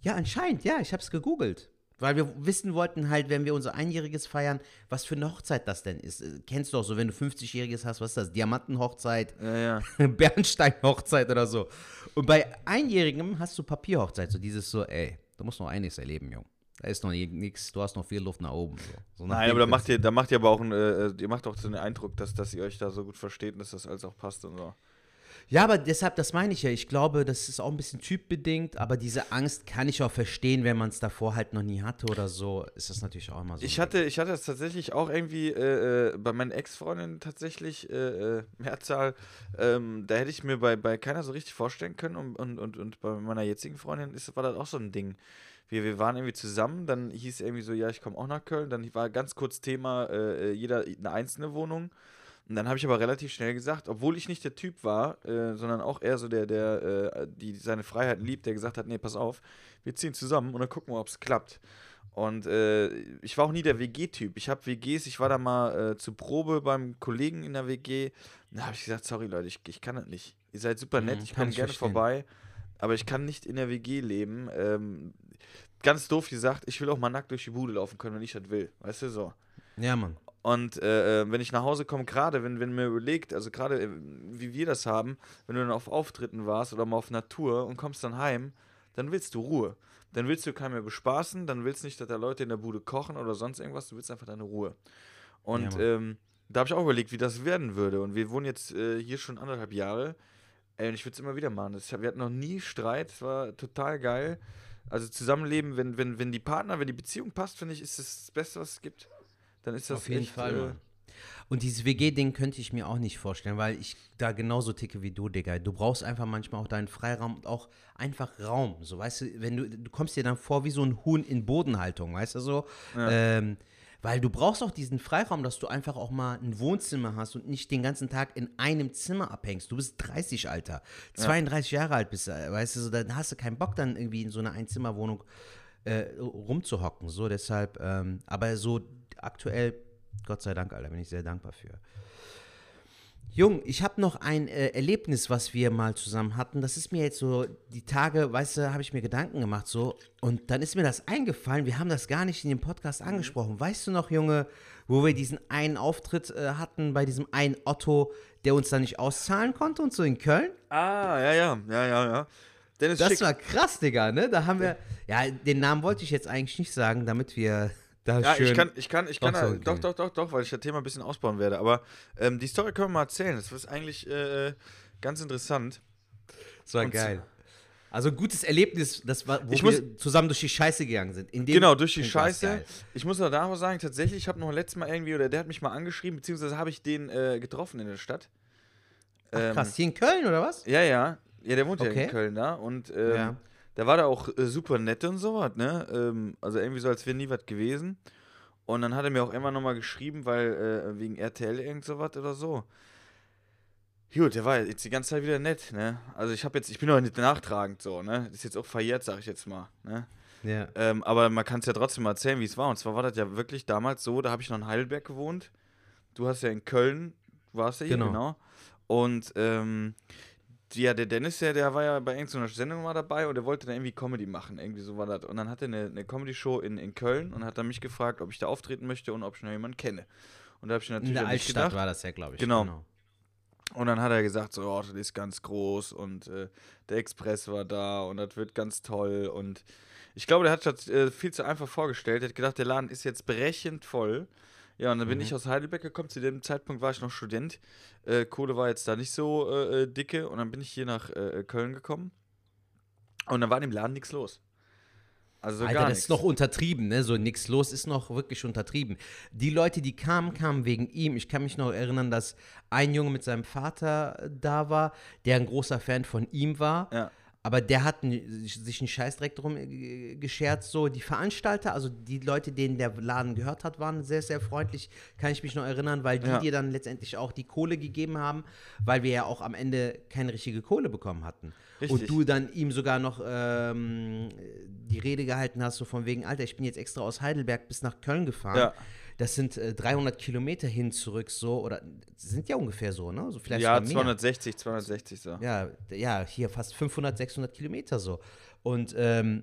Ja, anscheinend, ja, ich hab's gegoogelt. Weil wir wissen wollten halt, wenn wir unser Einjähriges feiern, was für eine Hochzeit das denn ist. Äh, Kennst du auch so, wenn du 50-Jähriges hast, was ist das? Diamantenhochzeit, Ja, ja. Bernstein-Hochzeit oder so. Und bei Einjährigem hast du Papierhochzeit, so dieses so, ey, du musst noch einiges erleben, Jung. Da ist noch nichts, du hast noch viel Luft nach oben. So. So nach Nein, aber da macht ihr, da macht ihr aber auch einen, äh, ihr macht auch so den Eindruck, dass, dass ihr euch da so gut versteht und dass das alles auch passt und so. Ja, aber deshalb, das meine ich ja. Ich glaube, das ist auch ein bisschen typbedingt, aber diese Angst kann ich auch verstehen, wenn man es davor halt noch nie hatte oder so, ist das natürlich auch immer so. Ich hatte, ich hatte das tatsächlich auch irgendwie äh, äh, bei meinen Ex-Freundinnen tatsächlich äh, äh, Mehrzahl. Ähm, da hätte ich mir bei, bei keiner so richtig vorstellen können und, und, und, und bei meiner jetzigen Freundin ist, war das auch so ein Ding. Wir, wir waren irgendwie zusammen, dann hieß irgendwie so, ja, ich komme auch nach Köln. Dann war ganz kurz Thema, äh, äh, jeder eine einzelne Wohnung. Und dann habe ich aber relativ schnell gesagt, obwohl ich nicht der Typ war, äh, sondern auch eher so der, der äh, die seine Freiheiten liebt, der gesagt hat, nee, pass auf, wir ziehen zusammen und dann gucken wir, ob es klappt. Und äh, ich war auch nie der WG-Typ. Ich habe WGs, ich war da mal äh, zur Probe beim Kollegen in der WG. Da habe ich gesagt, sorry Leute, ich, ich kann das nicht. Ihr seid super nett, Mhm, ich kann komme gerne verstehen. vorbei, aber ich kann nicht in der WG leben. Ähm, ganz doof gesagt, ich will auch mal nackt durch die Bude laufen können, wenn ich das will. Weißt du, so. ja, Mann. Und äh, äh, wenn ich nach Hause komme, gerade wenn, wenn mir überlegt, also gerade äh, wie wir das haben, wenn du dann auf Auftritten warst oder mal auf Natur und kommst dann heim, dann willst du Ruhe. Dann willst du keinen mehr bespaßen, dann willst du nicht, dass da Leute in der Bude kochen oder sonst irgendwas, du willst einfach deine Ruhe. Und Ja, ähm, da habe ich auch überlegt, wie das werden würde. Und wir wohnen jetzt äh, hier schon anderthalb Jahre. Ey, und ich würde es immer wieder machen. Das, wir hatten noch nie Streit, es war total geil. Also Zusammenleben, wenn, wenn, wenn die Partner, wenn die Beziehung passt, finde ich, ist das das Beste, was es gibt. Dann ist das Auf jeden echt, Fall, äh. Und dieses WG-Ding könnte ich mir auch nicht vorstellen, weil ich da genauso ticke wie du, Digga. Du brauchst einfach manchmal auch deinen Freiraum und auch einfach Raum. So, weißt du, wenn du, du kommst dir dann vor wie so ein Huhn in Bodenhaltung, weißt du so? Ähm, weil du brauchst auch diesen Freiraum, dass du einfach auch mal ein Wohnzimmer hast und nicht den ganzen Tag in einem Zimmer abhängst. Du bist 30, Alter. 32 Jahre alt bist, du, weißt du, so, dann hast du keinen Bock, dann irgendwie in so einer Einzimmerwohnung äh, rumzuhocken. So, deshalb, ähm, aber so aktuell, Gott sei Dank, Alter, bin ich sehr dankbar für. Jung, ich habe noch ein äh, Erlebnis, was wir mal zusammen hatten. Das ist mir jetzt so, die Tage, weißt du, habe ich mir Gedanken gemacht so. Und dann ist mir das eingefallen. Wir haben das gar nicht in dem Podcast angesprochen. Weißt du noch, Junge, wo wir diesen einen Auftritt äh, hatten bei diesem einen Otto, der uns da nicht auszahlen konnte und so in Köln? Ah, ja, ja, ja, ja, ja. Dennis Das Schick. war krass, Digga, ne? Da haben wir, ja, den Namen wollte ich jetzt eigentlich nicht sagen, damit wir da ja, schön... ich kann, ich kann, ich kann, Doch, da- doch, doch, doch, doch, weil ich das Thema ein bisschen ausbauen werde. Aber ähm, die Story können wir mal erzählen. Das ist eigentlich äh, ganz interessant. Das war Und- geil. Also gutes Erlebnis, das war, wo Ich wir muss- zusammen durch die Scheiße gegangen sind. Genau, durch die Punkt Scheiße. Ich muss aber da sagen, tatsächlich, ich habe noch letztes Mal irgendwie, oder der hat mich mal angeschrieben, beziehungsweise habe ich den äh, getroffen in der Stadt. Ach, Ähm, krass, hier in Köln oder was? Ja, ja. Ja, der wohnt ja Okay. in Köln da. Und ähm, Ja. Da war der auch äh, super nett und so was, ne? Ähm, also irgendwie so, als wäre nie was gewesen. Und dann hat er mir auch immer nochmal geschrieben, weil äh, wegen RTL irgend so was oder so. Gut, der war jetzt die ganze Zeit wieder nett, ne? Also ich habe jetzt, ich bin noch nicht nachtragend so, ne? Das ist jetzt auch verjährt, sag ich jetzt mal, ne? Ja. Ähm, aber man kann es ja trotzdem mal erzählen, wie es war. Und zwar war das ja wirklich damals so, da habe ich noch in Heidelberg gewohnt. Du hast ja in Köln, warst ja hier, Genau. genau. Und ähm, ja, der Dennis, der, der war ja bei irgendeiner Sendung mal dabei und der wollte dann irgendwie Comedy machen, irgendwie so war das. Und dann hat er eine, eine Comedy-Show in, in Köln und hat dann mich gefragt, ob ich da auftreten möchte und ob ich noch jemanden kenne. Und da habe ich natürlich In der an dich Altstadt gedacht. war das ja, glaube ich. Genau. Und dann hat er gesagt, so, oh, das ist ganz groß und äh, der Express war da und das wird ganz toll. Und ich glaube, der hat das äh, viel zu einfach vorgestellt. Er hat gedacht, der Laden ist jetzt brechend voll. Ja, und dann bin Mhm. ich aus Heidelberg gekommen. Zu dem Zeitpunkt war ich noch Student. Äh, Kohle war jetzt da nicht so äh, äh, dicke. Und dann bin ich hier nach äh, Köln gekommen. Und dann war in dem Laden nichts los. Also Alter, das nichts. ist noch untertrieben, ne? So nix los ist noch wirklich untertrieben. Die Leute, die kamen, kamen wegen ihm. Ich kann mich noch erinnern, dass ein Junge mit seinem Vater da war, der ein großer Fan von ihm war. Ja. Aber der hat sich einen Scheißdreck drum äh, geschert. So, die Veranstalter, also die Leute, denen der Laden gehört hat, waren sehr, sehr freundlich. Kann ich mich noch erinnern, weil die Ja. dir dann letztendlich auch die Kohle gegeben haben, weil wir ja auch am Ende keine richtige Kohle bekommen hatten. Richtig. Und du dann ihm sogar noch ähm, die Rede gehalten hast, so von wegen, Alter, ich bin jetzt extra aus Heidelberg bis nach Köln gefahren. Ja. Das sind äh, 300 Kilometer hin, zurück, so, oder sind ja ungefähr so, ne? So vielleicht Ja, sogar mehr. 260, 260 so. Ja, ja, hier fast 500, 600 Kilometer so. Und ähm,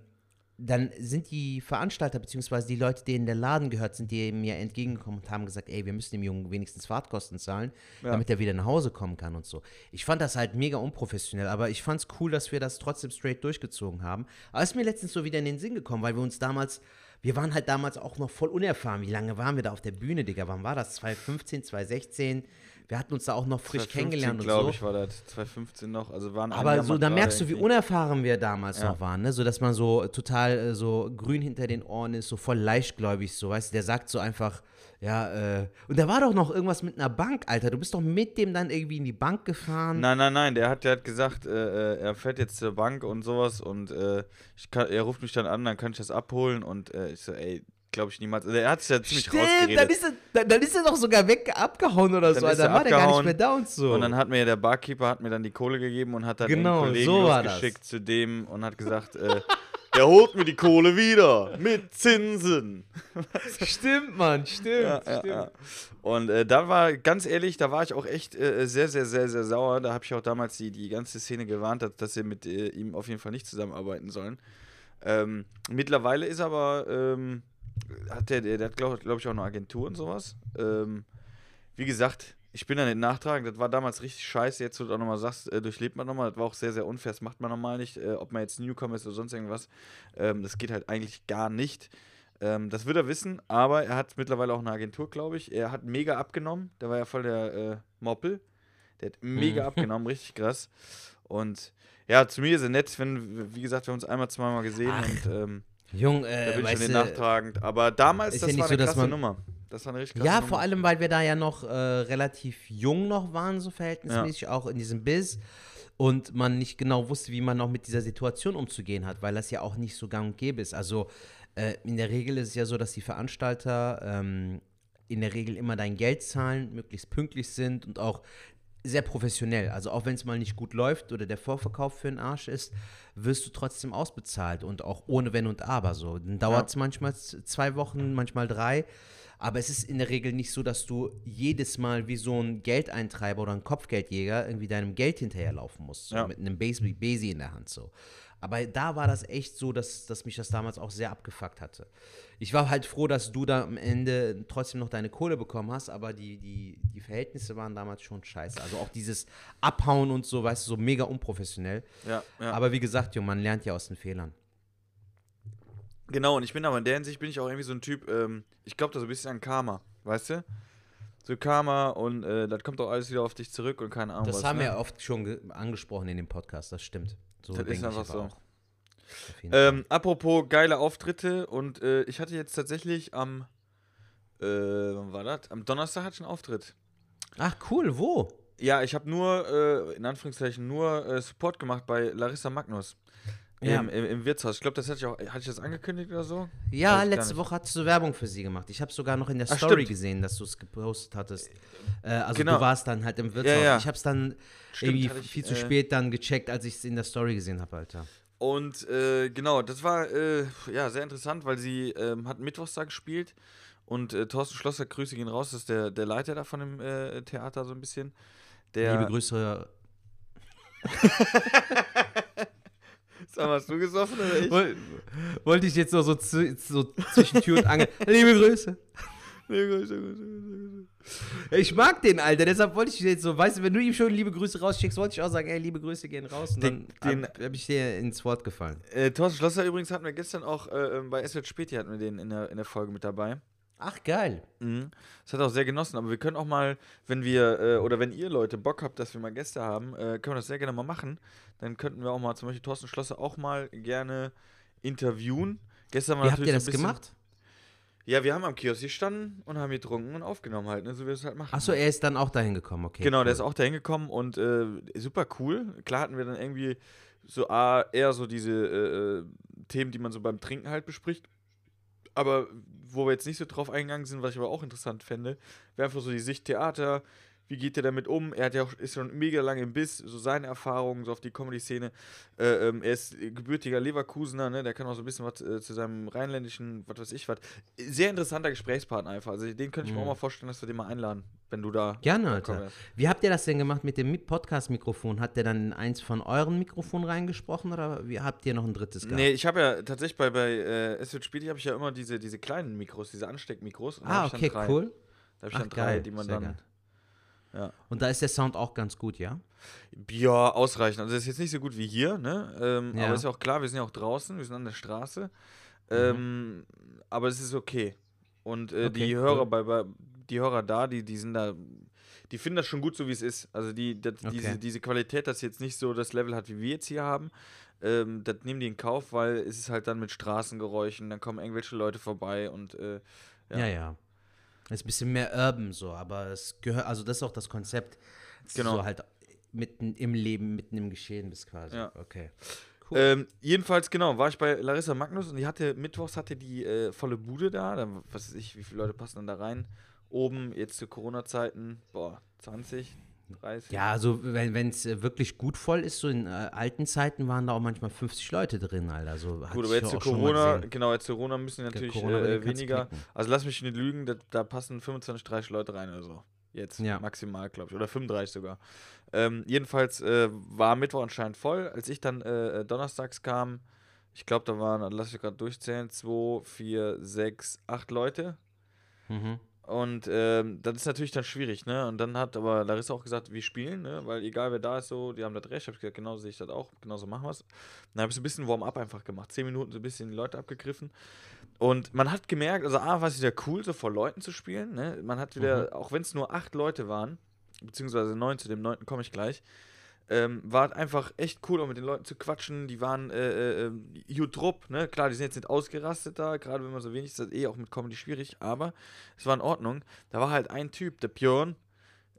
dann sind die Veranstalter, beziehungsweise die Leute, denen der Laden gehört, sind die mir entgegengekommen und haben gesagt, ey, wir müssen dem Jungen wenigstens Fahrtkosten zahlen, Ja. damit er wieder nach Hause kommen kann und so. Ich fand das halt mega unprofessionell, aber ich fand's cool, dass wir das trotzdem straight durchgezogen haben. Aber es ist mir letztens so wieder in den Sinn gekommen, weil wir uns damals, wir waren halt damals auch noch voll unerfahren. Wie lange waren wir da auf der Bühne, Digga? Wann war das? 2015, 2016? Wir hatten uns da auch noch frisch 2015, kennengelernt und glaube so. ich, war das. 2015 noch. Also waren Aber so, da merkst du, wie unerfahren wir damals Ja. noch waren, ne? So, dass man so total äh, so grün hinter den Ohren ist, so voll leichtgläubig, so, weißt du, der sagt so einfach, ja, äh, und da war doch noch irgendwas mit einer Bank, Alter. Du bist doch mit dem dann irgendwie in die Bank gefahren. Nein, nein, nein, der hat, der hat gesagt, äh, äh, er fährt jetzt zur Bank und sowas und äh, kann, er ruft mich dann an, dann kann ich das abholen und äh, ich so, ey, glaube ich niemals. Also er hat sich ja ziemlich Stimmt, dann rausgeredet. ist, er, dann, dann ist er doch sogar weg abgehauen oder Dann so, Dann war der gar nicht mehr da und so. Und dann hat mir der Barkeeper hat mir dann die Kohle gegeben und hat dann Genau, den Kollegen so das. losgeschickt zu dem und hat gesagt, äh, der holt mir die Kohle wieder mit Zinsen. stimmt, Mann, stimmt, Ja, ja, ja. Und äh, da war, ganz ehrlich, da war ich auch echt äh, sehr, sehr, sehr, sehr sauer. Da habe ich auch damals die, die ganze Szene gewarnt, dass, dass sie mit äh, ihm auf jeden Fall nicht zusammenarbeiten sollen. Ähm, mittlerweile ist aber, ähm, hat der, der, der hat glaube glaub ich auch eine Agentur und sowas. Ähm, wie gesagt, ich bin da nicht nachtragend. Das war damals richtig scheiße. Jetzt, wo du auch nochmal sagst, äh, durchlebt man nochmal. Das war auch sehr, sehr unfair. Das macht man normal nicht. Äh, ob man jetzt Newcomer ist oder sonst irgendwas. Ähm, das geht halt eigentlich gar nicht. Ähm, das wird er wissen, aber er hat mittlerweile auch eine Agentur, glaube ich. Er hat mega abgenommen. Der war ja voll der äh, Moppel. Der hat mega Mhm. abgenommen, richtig krass. Und ja, zu mir ist er nett, wenn, wie gesagt, wir haben uns einmal, zweimal gesehen Ach, und ähm, Jung, da äh, bin ich schon nachtragend. Aber damals, ist das ja nicht war so, eine krasse man- Nummer. Das war eine richtig Ja, vor allem, weil wir da ja noch äh, relativ jung noch waren, so verhältnismäßig, auch in diesem Biz. Und man nicht genau wusste, wie man noch mit dieser Situation umzugehen hat, weil das ja auch nicht so gang und gäbe ist. Also äh, in der Regel ist es ja so, dass die Veranstalter ähm, in der Regel immer dein Geld zahlen, möglichst pünktlich sind und auch sehr professionell. Also auch wenn es mal nicht gut läuft oder der Vorverkauf für den Arsch ist, wirst du trotzdem ausbezahlt und auch ohne Wenn und Aber so. Dann dauert es manchmal z- zwei Wochen, manchmal drei. Aber es ist in der Regel nicht so, dass du jedes Mal wie so ein Geldeintreiber oder ein Kopfgeldjäger irgendwie deinem Geld hinterherlaufen musst. So Ja. Mit einem Basi Basi in der Hand so. Aber da war das echt so, dass, dass mich das damals auch sehr abgefuckt hatte. Ich war halt froh, dass du da am Ende trotzdem noch deine Kohle bekommen hast, aber die, die, die Verhältnisse waren damals schon scheiße. Also auch dieses Abhauen und so, weißt du, so mega unprofessionell. Ja, ja. Aber wie gesagt, Junge, man lernt ja aus den Fehlern. Genau, und ich bin aber in der Hinsicht bin ich auch irgendwie so ein Typ, ähm, ich glaube da so ein bisschen an Karma, weißt du? So Karma und äh, das kommt doch alles wieder auf dich zurück und keine Ahnung Das was. haben ne? wir oft schon ge- angesprochen in dem Podcast, das stimmt. So Das ist einfach so. auch. Ähm, apropos geile Auftritte und äh, ich hatte jetzt tatsächlich am, äh, wann war das? Am Donnerstag hatte ich einen Auftritt. Ach cool, wo? Ja, ich habe nur, äh, in Anführungszeichen, nur äh, Support gemacht bei Larissa Magnus. Ja. Im, im, Im Wirtshaus. Ich glaube, das hatte ich auch, hatte ich das angekündigt oder so? Ja, letzte. Woche hast du Werbung für sie gemacht. Ich habe sogar noch in der Ach, Story stimmt. gesehen, dass du es gepostet hattest. Äh, also Genau. du warst dann halt im Wirtshaus. ja. Ich habe es dann Stimmt, irgendwie ich, viel zu äh, spät dann gecheckt, als ich es in der Story gesehen habe, Alter. Und äh, genau, das war äh, ja sehr interessant, weil sie ähm, hat Mittwochs da gespielt und äh, Thorsten Schlosser, Grüße gehen raus, das ist der, der Leiter da von dem äh, Theater so ein bisschen. Der, Liebe Grüße. Sag mal, hast du gesoffen oder ich? Woll- Wollte ich jetzt noch so, so zwischen Tür und Angel. Liebe Grüße. Ich mag den, Alter, deshalb wollte ich jetzt so, weißt du, wenn du ihm schon liebe Grüße rausschickst, wollte ich auch sagen, ey, liebe Grüße gehen raus. Und Den- dann habe hab ich dir ins Wort gefallen. Äh, Thorsten Schlosser übrigens hatten wir gestern auch äh, bei SWT Späti hatten wir den in der, in der Folge mit dabei. Ach, geil. Mhm. Das hat auch sehr genossen, aber wir können auch mal, wenn wir, äh, oder wenn ihr Leute Bock habt, dass wir mal Gäste haben, äh, können wir das sehr gerne mal machen. Dann könnten wir auch mal zum Beispiel Thorsten Schlosser auch mal gerne interviewen. Gestern war Wie habt ihr das bisschen- gemacht? Ja, wir haben am Kiosk gestanden und haben getrunken und aufgenommen halt, ne, so wie wir es halt machen. Achso, er ist dann auch dahin gekommen, okay. Genau, der ist auch dahin gekommen und äh, super cool. Klar hatten wir dann irgendwie so A, eher so diese äh, äh, Themen, die man so beim Trinken halt bespricht. Aber wo wir jetzt nicht so drauf eingegangen sind, was ich aber auch interessant fände, wäre einfach so die Sicht Theater, wie geht er damit um? Er hat ja auch, ist schon mega lange im Biss, so seine Erfahrungen so auf die Comedy-Szene. Äh, ähm, er ist gebürtiger Leverkusener, ne? der kann auch so ein bisschen was äh, zu seinem rheinländischen, was weiß ich was. Sehr interessanter Gesprächspartner einfach. Also den könnte ich mir Mhm. auch mal vorstellen, dass wir den mal einladen, wenn du da. Gerne, Alter. kommst. Wie habt ihr das denn gemacht mit dem Mi- Podcast-Mikrofon? Hat der dann in eins von euren Mikrofonen reingesprochen oder wie habt ihr noch ein drittes gehabt? Nee, ich habe ja tatsächlich bei, bei äh, Es wird spätig habe ich ja immer diese, diese kleinen Mikros, diese Ansteckmikros. Ah, okay, cool. Da habe ich Ach, dann drei, geil, die man dann. geil. Ja. Und da ist der Sound auch ganz gut, ja? Ja, ausreichend. Also das ist jetzt nicht so gut wie hier, ne? Ähm, Ja. Aber ist ja auch klar, wir sind ja auch draußen, wir sind an der Straße. Mhm. Ähm, aber es ist okay. Und äh, Okay, die cool. Hörer bei, bei die Hörer da, die, die sind da, die finden das schon gut so wie es ist. Also die, das, Okay. diese, diese Qualität, das jetzt nicht so das Level hat, wie wir jetzt hier haben. Ähm, das nehmen die in Kauf, weil es ist halt dann mit Straßengeräuschen, dann kommen irgendwelche Leute vorbei und äh, Ja. Ja, ja. Ist ein bisschen mehr urban so, aber es gehört, also das ist auch das Konzept. Genau. So halt mitten im Leben, mitten im Geschehen bist quasi. Ja. Okay. Cool. Ähm, jedenfalls, genau, war ich bei Larissa Magnus und die hatte, mittwochs hatte die äh, volle Bude da. da. Was weiß ich, wie viele Leute passen dann da rein? Oben, jetzt zu Corona-Zeiten, boah, 20, 30. ja, also wenn es wirklich gut voll ist, so in äh, alten Zeiten waren da auch manchmal 50 Leute drin, Alter. So hatte Gut, aber jetzt zu Corona, genau, jetzt zu Corona müssen Ja, natürlich Corona, äh, weniger. Also lass mich nicht lügen, da, da passen 25, 30 Leute rein oder so. Jetzt Ja. maximal, glaube ich. Oder 35 sogar. Ähm, jedenfalls äh, war Mittwoch anscheinend voll. Als ich dann äh, äh, donnerstags kam, ich glaube, da waren, lass ich gerade durchzählen, 2, 4, 6, 8 Leute. Mhm. Und ähm, das ist natürlich dann schwierig, ne? Und dann hat aber Larissa auch gesagt, wir spielen, ne? Weil egal wer da ist, so, die haben das recht. Hab ich gesagt, genau so sehe ich das auch, genauso machen wir es. Dann habe ich so ein bisschen Warm-up einfach gemacht. Zehn Minuten so ein bisschen die Leute abgegriffen. Und man hat gemerkt, also A, war es wieder cool, so vor Leuten zu spielen, ne? Man hat wieder, auch wenn es nur acht Leute waren, beziehungsweise neun, zu dem neunten komme ich gleich, ähm, war es einfach echt cool, auch mit den Leuten zu quatschen. Die waren äh, äh, gut drupp, ne? Klar, die sind jetzt nicht ausgerastet da, gerade wenn man so wenig ist, das ist eh auch mit Comedy schwierig, aber es war in Ordnung. Da war halt ein Typ, der Björn,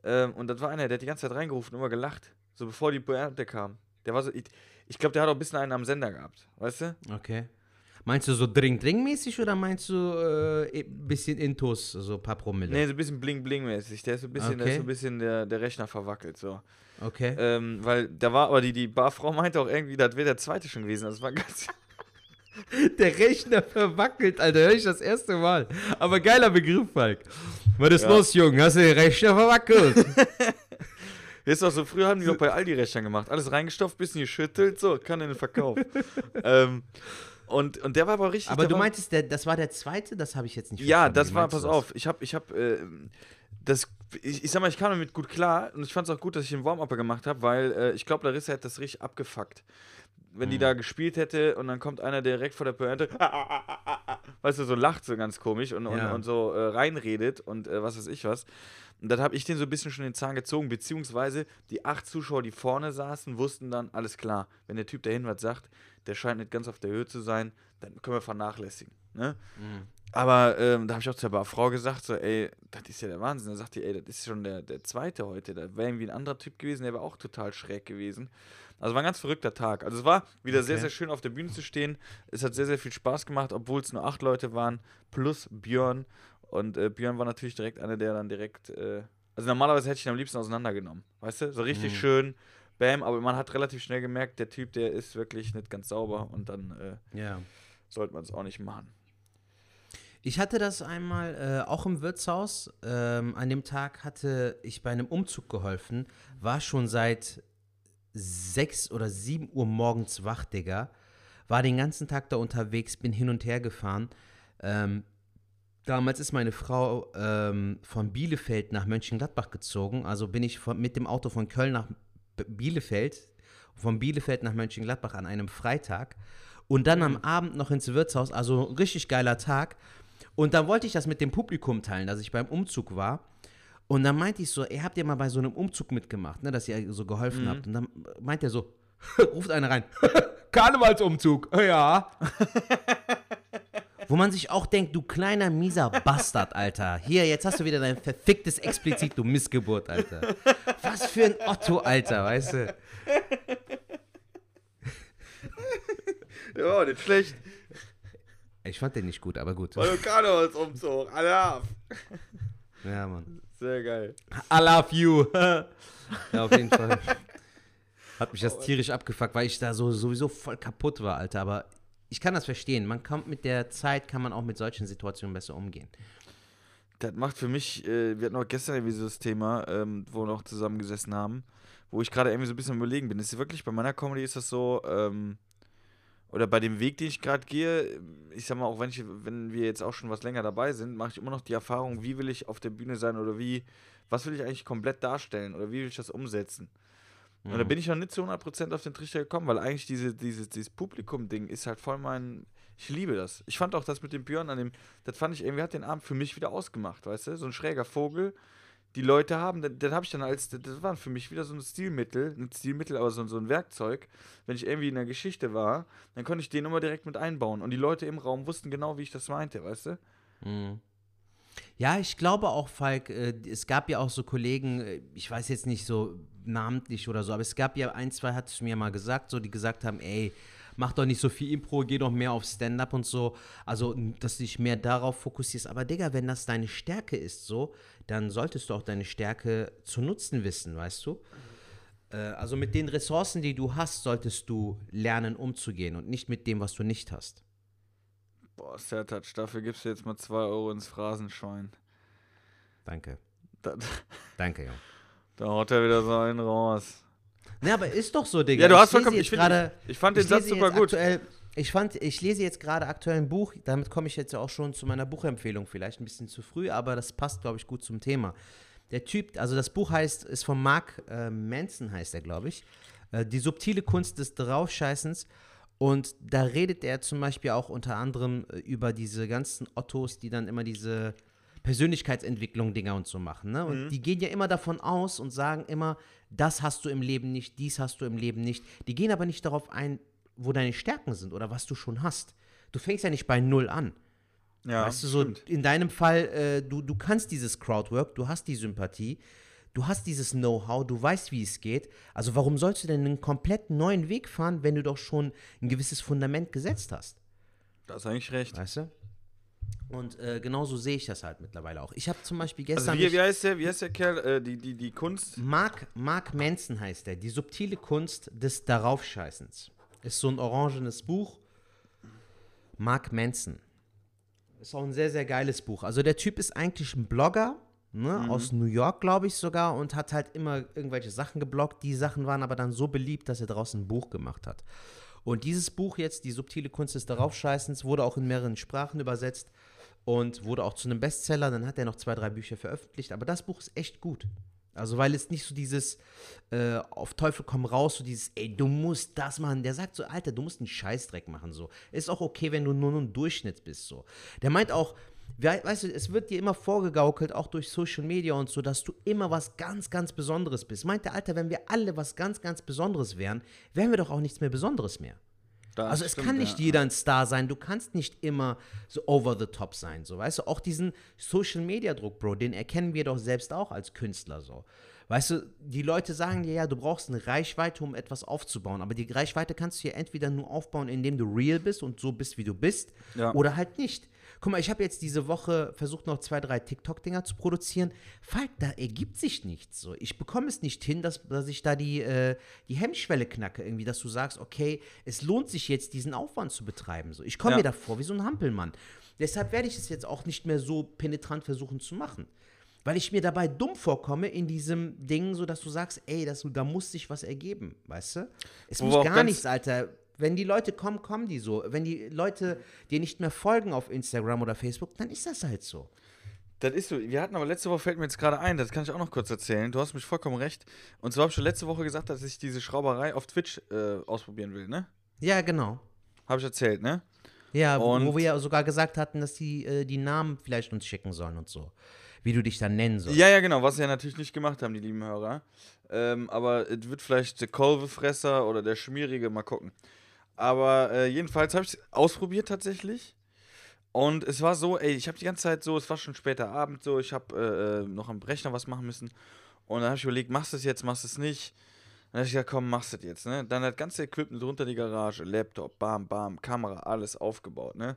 ähm, und das war einer, der hat die ganze Zeit reingerufen und immer gelacht, so bevor die Pointe kam. Der war so, ich, ich glaube, der hat auch ein bisschen einen am Sender gehabt, weißt du? Okay. Meinst du so Dring-Dring-mäßig oder meinst du äh, ein bisschen Intus, so ein paar Promille? Nee, so ein bisschen Bling-Bling-mäßig. Der ist so ein bisschen, der ist Okay. so ein bisschen der, der Rechner verwackelt, so. Okay. Ähm, weil da war, aber die, die Barfrau meinte auch irgendwie, das wäre der zweite schon gewesen. Das war ganz. Der Rechner verwackelt, Alter, höre ich das erste Mal. Aber geiler Begriff, Falk. Was ist Ja. los, Junge? Hast du den Rechner verwackelt? Ist doch so, früher haben die doch bei Aldi Rechnern gemacht. Alles reingestopft, bisschen geschüttelt, so, kann in den Verkauf. ähm, und, und der war aber richtig. Aber du war, meintest, der, das war der zweite? Das habe ich jetzt nicht Ja, das war, pass das? auf, ich hab, ich hab, äh, das, ich, ich sag mal, ich kam damit gut klar und ich fand es auch gut, dass ich den Warm-Upper gemacht habe, weil äh, ich glaube, Larissa hätte das richtig abgefuckt. Wenn die Mhm. da gespielt hätte und dann kommt einer direkt vor der Pointe, weißt du, so lacht so ganz komisch und, und, Ja. und so äh, reinredet und äh, was weiß ich was. Und dann habe ich den so ein bisschen schon den Zahn gezogen, beziehungsweise die acht Zuschauer, die vorne saßen, wussten dann, alles klar, wenn der Typ dahin was sagt, der scheint nicht ganz auf der Höhe zu sein, dann können wir vernachlässigen. Ne? Mhm. Aber ähm, da habe ich auch zur Frau gesagt, so, ey, das ist ja der Wahnsinn. Da sagt die, ey, das ist schon der, der zweite heute. Da wäre irgendwie ein anderer Typ gewesen, der wäre auch total schräg gewesen. Also war ein ganz verrückter Tag. Also es war wieder sehr, Okay. sehr schön auf der Bühne zu stehen. Es hat sehr, sehr viel Spaß gemacht, obwohl es nur acht Leute waren, plus Björn. Und äh, Björn war natürlich direkt einer, der dann direkt, äh, also normalerweise hätte ich ihn am liebsten auseinandergenommen. Weißt du? So richtig Mhm. schön, bam, aber man hat relativ schnell gemerkt, der Typ, der ist wirklich nicht ganz sauber und dann äh, Ja. sollte man es auch nicht machen. Ich hatte das einmal äh, auch im Wirtshaus. Ähm, an dem Tag hatte ich bei einem Umzug geholfen, war schon seit 6 oder 7 Uhr morgens wach, Digga. War den ganzen Tag da unterwegs, bin hin und her gefahren. Ähm, damals ist meine Frau ähm, von Bielefeld nach Mönchengladbach gezogen. Also bin ich von, mit dem Auto von Köln nach Bielefeld, von Bielefeld nach Mönchengladbach an einem Freitag. Und dann am Abend noch ins Wirtshaus, also richtig geiler Tag. Und dann wollte ich das mit dem Publikum teilen, dass ich beim Umzug war. Und dann meinte ich so, ihr habt ja mal bei so einem Umzug mitgemacht, ne, dass ihr so geholfen habt. Und dann meint er so, ruft einer rein, Karnevalsumzug, ja. Wo man sich auch denkt, du kleiner mieser Bastard, Alter. Hier, jetzt hast du wieder dein verficktes Explizit, du Missgeburt, Alter. Was für ein Otto, Alter, weißt du? Auch nicht schlecht. Ich fand den nicht gut, aber gut. Doch Karnevalsumzug. Alle ab. Ja, Mann. Sehr geil. I love you. ja, auf jeden Fall. Hat mich das tierisch abgefuckt, weil ich da so sowieso voll kaputt war, Alter. Aber ich kann das verstehen. Man kommt mit der Zeit, kann man auch mit solchen Situationen besser umgehen. Das macht für mich, äh, wir hatten auch gestern irgendwie so das Thema, ähm, wo wir noch zusammengesessen haben, wo ich gerade irgendwie so ein bisschen am überlegen bin. Ist wirklich, bei meiner Comedy ist das so, ähm, oder bei dem Weg, den ich gerade gehe, ich sag mal, auch wenn, ich, wenn wir jetzt auch schon was länger dabei sind, mache ich immer noch die Erfahrung, wie will ich auf der Bühne sein oder wie, was will ich eigentlich komplett darstellen oder wie will ich das umsetzen. Und da bin ich noch nicht zu 100% auf den Trichter gekommen, weil eigentlich diese, diese, dieses Publikum-Ding ist halt voll mein. Ich liebe das. Ich fand auch das mit dem Björn an dem. Das fand ich irgendwie, hat den Abend für mich wieder ausgemacht, weißt du? So ein schräger Vogel. Die Leute haben, das, das habe ich dann als. Das, war für mich wieder so ein Stilmittel. Nicht Stilmittel, aber so, so ein Werkzeug. Wenn ich irgendwie in der Geschichte war, dann konnte ich den immer direkt mit einbauen. Und die Leute im Raum wussten genau, wie ich das meinte, weißt du? Mhm. Ja, ich glaube auch, Falk, äh, es gab ja auch so Kollegen, äh, ich weiß jetzt nicht so namentlich oder so, aber es gab ja ein, zwei, hat es mir mal gesagt, so die gesagt haben, ey, mach doch nicht so viel Impro, geh doch mehr auf Stand-up und so. Also, dass du dich mehr darauf fokussierst. Aber Digga, wenn das deine Stärke ist, so, dann solltest du auch deine Stärke zu nutzen wissen, weißt du? Äh, also mit den Ressourcen, die du hast, solltest du lernen umzugehen und nicht mit dem, was du nicht hast. Boah, Sertac, dafür gibst du jetzt mal 2 Euro ins Phrasenschwein. Danke. Da, Danke, Junge. da haut er wieder so einen raus. Ne, aber ist doch so, Digga. Ja, du hast vollkommen- ich gerade- ich fand den Satz lese super gut. Aktuell, ich, fand, ich lese jetzt gerade aktuell ein Buch, damit komme ich jetzt ja auch schon zu meiner Buchempfehlung, vielleicht ein bisschen zu früh, aber das passt, glaube ich, gut zum Thema. Der Typ, also das Buch heißt, ist von Mark äh, Manson, heißt er, glaube ich. Äh, die subtile Kunst des Draufscheißens. Und da redet er zum Beispiel auch unter anderem äh, über diese ganzen Ottos, die dann immer diese Persönlichkeitsentwicklung-Dinger und so machen. Ne? Und die gehen ja immer davon aus und sagen immer, das hast du im Leben nicht, dies hast du im Leben nicht. Die gehen aber nicht darauf ein, wo deine Stärken sind oder was du schon hast. Du fängst ja nicht bei Null an. Ja, weißt du, so stimmt. in deinem Fall, äh, du, du kannst dieses Crowdwork, du hast die Sympathie, du hast dieses Know-how, du weißt, wie es geht. Also warum sollst du denn einen komplett neuen Weg fahren, wenn du doch schon ein gewisses Fundament gesetzt hast? Da hast eigentlich recht. Weißt du? Und äh, genauso sehe ich das halt mittlerweile auch. Ich habe zum Beispiel Also gestern. wie, mich- wie heißt der, wie heißt der Kerl, äh, die, die, die Kunst? Mark, Mark Manson heißt er. Die subtile Kunst des Daraufscheißens. Ist so ein orangenes Buch. Mark Manson. Ist auch ein sehr, sehr geiles Buch. Also der Typ ist eigentlich ein Blogger, ne, aus New York, glaube ich sogar, und hat halt immer irgendwelche Sachen gebloggt. Die Sachen waren aber dann so beliebt, dass er daraus ein Buch gemacht hat. Und dieses Buch jetzt, Die subtile Kunst des Daraufscheißens, wurde auch in mehreren Sprachen übersetzt und wurde auch zu einem Bestseller. Dann hat er noch zwei, drei Bücher veröffentlicht. Aber das Buch ist echt gut. Also, weil es nicht so dieses äh, auf Teufel komm raus, so dieses, ey, du musst das machen. Der sagt so, Alter, du musst einen Scheißdreck machen. So. Ist auch okay, wenn du nur ein Durchschnitt bist. So. Der meint auch, weißt du, es wird dir immer vorgegaukelt, auch durch Social Media und so, dass du immer was ganz, ganz Besonderes bist. Meint der Alter, wenn wir alle was ganz, ganz Besonderes wären, wären wir doch auch nichts mehr Besonderes mehr. Das Also es stimmt, kann nicht ja. jeder ein Star sein, du kannst nicht immer so over the top sein, so weißt du, auch diesen Social Media Druck, Bro, den erkennen wir doch selbst auch als Künstler so. Weißt du, die Leute sagen dir ja, du brauchst eine Reichweite, um etwas aufzubauen, aber die Reichweite kannst du ja entweder nur aufbauen, indem du real bist und so bist, wie du bist, Ja. oder halt nicht. Guck mal, ich habe jetzt diese Woche versucht, noch zwei, drei TikTok-Dinger zu produzieren. Falk, da ergibt sich nichts. So. Ich bekomme es nicht hin, dass, dass ich da die, äh, die Hemmschwelle knacke, irgendwie, dass du sagst, okay, es lohnt sich jetzt, diesen Aufwand zu betreiben. So. Ich komme Ja. mir davor wie so ein Hampelmann. Deshalb werde ich es jetzt auch nicht mehr so penetrant versuchen zu machen. Weil ich mir dabei dumm vorkomme in diesem Ding, so dass du sagst, ey, das, da muss sich was ergeben, weißt du? Es Wo muss gar nichts, Alter. Wenn die Leute kommen, kommen die so. Wenn die Leute dir nicht mehr folgen auf Instagram oder Facebook, dann ist das halt so. Das ist so. Wir hatten aber letzte Woche, fällt mir jetzt gerade ein, das kann ich auch noch kurz erzählen. Du hast mich vollkommen recht. Und zwar habe ich schon letzte Woche gesagt, dass ich diese Schrauberei auf Twitch äh, ausprobieren will, ne? Ja, genau. Habe ich erzählt, ne? Ja, wo- Und- wo wir ja sogar gesagt hatten, dass die äh, die Namen vielleicht uns schicken sollen und so. Wie du dich dann nennen sollst. Ja, ja, genau, was sie ja natürlich nicht gemacht haben, die lieben Hörer. Ähm, aber es wird vielleicht der Kolvefresser oder der Schmierige, mal gucken. Aber äh, jedenfalls habe ich es ausprobiert tatsächlich. Und es war so, ey, ich habe die ganze Zeit so, es war schon später Abend so, ich habe äh, äh, noch am Rechner was machen müssen. Und dann habe ich überlegt, machst du es jetzt, machst du es nicht. Dann habe ich gesagt, komm, machst du das jetzt, ne? Dann das ganze Equipment runter die Garage, Laptop, bam, bam, Kamera, alles aufgebaut, ne?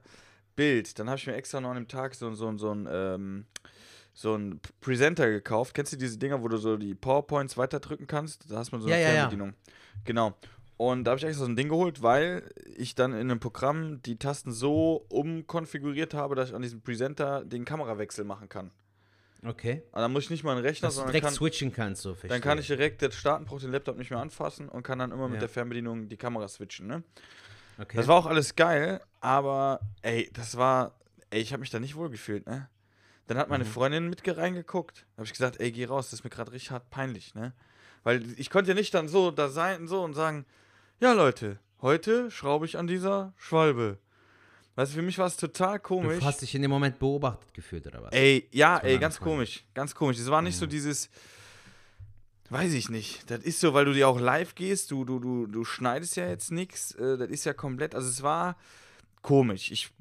Bild. Dann habe ich mir extra noch an dem Tag so, so, so ein, ähm, so ein Presenter gekauft. Kennst du diese Dinger, wo du so die PowerPoints weiterdrücken kannst? Da hast man so eine Ja, ja, ja. Fernbedienung. Genau. Und da habe ich extra so ein Ding geholt, weil ich dann in einem Programm die Tasten so umkonfiguriert habe, dass ich an diesem Presenter den Kamerawechsel machen kann. Okay. Und dann muss ich nicht mal einen Rechner, Dass sondern direkt kann, switchen kannst, so verstehe. dann kann ich direkt jetzt starten, brauche den Laptop nicht mehr anfassen und kann dann immer mit Ja. der Fernbedienung die Kamera switchen. Ne? Okay. Das war auch alles geil, aber ey, das war, ey, ich habe mich da nicht wohl gefühlt, ne? Dann hat Mhm. meine Freundin mit reingeguckt. Da habe ich gesagt, ey, geh raus, das ist mir gerade richtig hart peinlich, ne? Weil ich konnte ja nicht dann so da sein und so und sagen, ja Leute, heute schraube ich an dieser Schwalbe. Weißt du, für mich war es total komisch. du hast dich in dem Moment beobachtet gefühlt, oder was? Ey, ja, ey, ganz Freundin. komisch, ganz komisch. Es war nicht Mhm. so dieses, weiß ich nicht. Das ist so, weil du dir auch live gehst, du, du, du, du schneidest ja jetzt nichts. Äh, das ist ja komplett, also es war komisch. Ich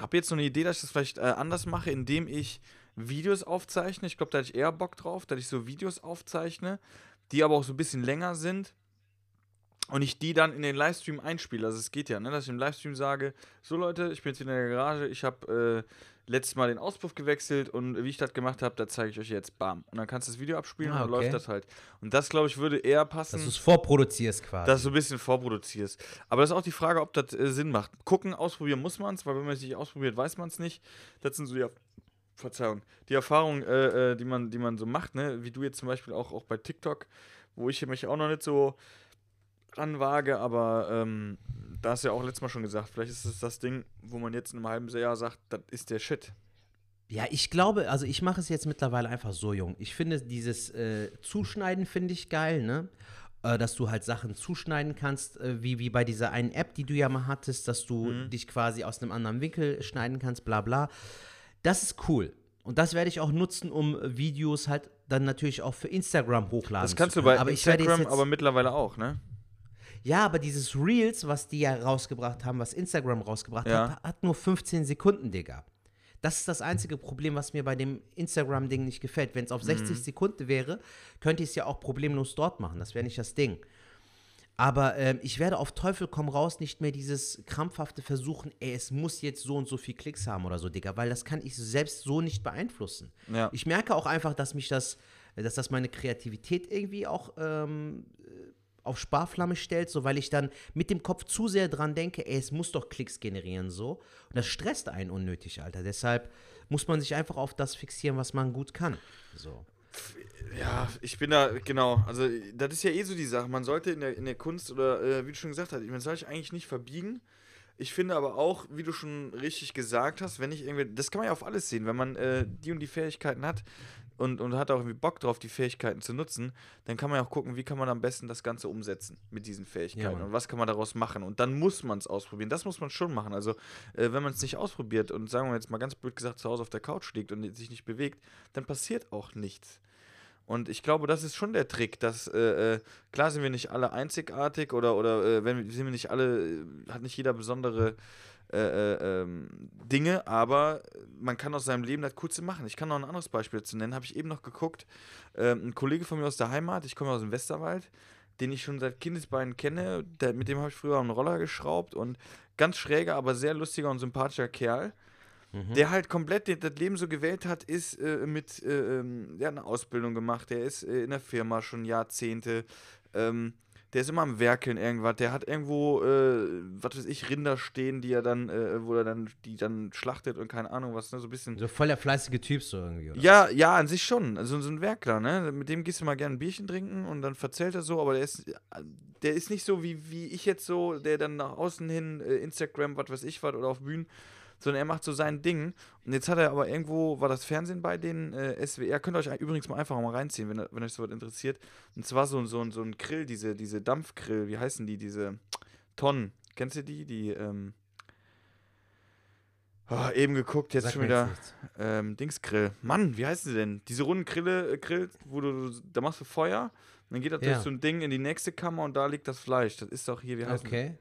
habe jetzt so eine Idee, dass ich das vielleicht äh, anders mache, indem ich Videos aufzeichne. Ich glaube, da hätte ich eher Bock drauf, dass ich so Videos aufzeichne, die aber auch so ein bisschen länger sind. Und ich die dann in den Livestream einspiele. Also es geht ja, ne, dass ich im Livestream sage, so Leute, ich bin jetzt wieder in der Garage, ich habe äh, letztes Mal den Auspuff gewechselt und wie ich das gemacht habe, da zeige ich euch jetzt, bam. Und dann kannst du das Video abspielen Ah, und dann okay. läuft das halt. Und das, glaube ich, würde eher passen, Dass du es vorproduzierst quasi. dass du ein bisschen vorproduzierst. Aber das ist auch die Frage, ob das äh, Sinn macht. Gucken, ausprobieren muss man es, weil wenn man es nicht ausprobiert, weiß man es nicht. Das sind so die, Erf- Verzeihung, die Erfahrungen, äh, äh, die, man, die man so macht, ne? wie du jetzt zum Beispiel auch, auch bei TikTok, wo ich mich auch noch nicht so ranwage, aber ähm, da hast du ja auch letztes Mal schon gesagt, vielleicht ist es das Ding, wo man jetzt in einem halben Jahr sagt, das ist der Shit. Ja, ich glaube, also ich mache es jetzt mittlerweile einfach so jung. Ich finde dieses äh, Zuschneiden finde ich geil, ne? Äh, dass du halt Sachen zuschneiden kannst, äh, wie, wie bei dieser einen App, die du ja mal hattest, dass du Mhm. dich quasi aus einem anderen Winkel schneiden kannst, bla bla. Das ist cool. Und das werde ich auch nutzen, um Videos halt dann natürlich auch für Instagram hochladen Das kannst du bei aber werde jetzt, Instagram jetzt, aber mittlerweile auch, ne? Ja, aber dieses Reels, was die ja rausgebracht haben, was Instagram rausgebracht Ja. hat, hat nur 15 Sekunden, Digga. Das ist das einzige Problem, was mir bei dem Instagram-Ding nicht gefällt. Wenn es auf 60 Sekunden wäre, könnte ich es ja auch problemlos dort machen. Das wäre nicht das Ding. Aber ähm, ich werde auf Teufel komm raus nicht mehr dieses krampfhafte Versuchen, ey, es muss jetzt so und so viel Klicks haben oder so, Digga, weil das kann ich selbst so nicht beeinflussen. Ja. Ich merke auch einfach, dass mich das, dass das meine Kreativität irgendwie auch ähm, auf Sparflamme stellt, so weil ich dann mit dem Kopf zu sehr dran denke, ey, es muss doch Klicks generieren, so. Und das stresst einen unnötig, Alter. Deshalb muss man sich einfach auf das fixieren, was man gut kann. So. Ja, ich bin da, genau. Also, das ist ja eh so die Sache. Man sollte in der, in der Kunst oder, äh, wie du schon gesagt hast, man soll sich eigentlich nicht verbiegen. Ich finde aber auch, wie du schon richtig gesagt hast, wenn ich irgendwie, das kann man ja auf alles sehen, wenn man äh, die und die Fähigkeiten hat und, und hat auch irgendwie Bock drauf, die Fähigkeiten zu nutzen, dann kann man ja auch gucken, wie kann man am besten das Ganze umsetzen mit diesen Fähigkeiten Mann. und was kann man daraus machen. Und dann muss man es ausprobieren. Das muss man schon machen. Also, äh, wenn man es nicht ausprobiert und sagen wir jetzt mal ganz blöd gesagt zu Hause auf der Couch liegt und sich nicht bewegt, dann passiert auch nichts. Und ich glaube, das ist schon der Trick, dass, äh, äh, klar sind wir nicht alle einzigartig oder, oder äh, wenn wir, sind wir nicht alle, äh, hat nicht jeder besondere äh, äh, ähm, Dinge, aber man kann aus seinem Leben das Kurze machen. Ich kann noch ein anderes Beispiel zu nennen, habe ich eben noch geguckt. Ähm, ein Kollege von mir aus der Heimat, ich komme aus dem Westerwald, den ich schon seit Kindesbeinen kenne, der, mit dem habe ich früher einen Roller geschraubt und ganz schräger, aber sehr lustiger und sympathischer Kerl. Der halt komplett das Leben so gewählt hat, ist äh, mit, äh, ähm, der hat eine Ausbildung gemacht, der ist äh, in der Firma schon Jahrzehnte, ähm, der ist immer am Werkeln irgendwas, der hat irgendwo, äh, was weiß ich, Rinder stehen, die er dann, äh, wo er dann, die dann schlachtet und keine Ahnung was, ne, so ein bisschen. So voll der fleißige Typ so irgendwie, oder? Ja, ja, an sich schon. Also so ein Werkler, ne? Mit dem gehst du mal gerne ein Bierchen trinken und dann verzählt er so, aber der ist, der ist nicht so wie, wie ich jetzt so, der dann nach außen hin äh, Instagram, was weiß ich was, oder auf Bühnen, sondern er macht so sein Ding. Und jetzt hat er aber irgendwo, war das Fernsehen bei den äh, SWR, könnt ihr euch übrigens mal einfach mal reinziehen, wenn, wenn euch sowas interessiert. Und zwar so, so, so ein Grill, diese, diese Dampfgrill, wie heißen die, diese Tonnen. Kennst du die? Die, ähm, oh, eben geguckt, jetzt Sag schon wieder. jetzt. Ähm, Dingsgrill. Mann, wie heißen sie denn? Diese runden Grille, äh, Grill, wo du, da machst du Feuer, dann geht das Ja. durch so ein Ding in die nächste Kammer und da liegt das Fleisch. Das ist doch hier, wie heißt das? Okay.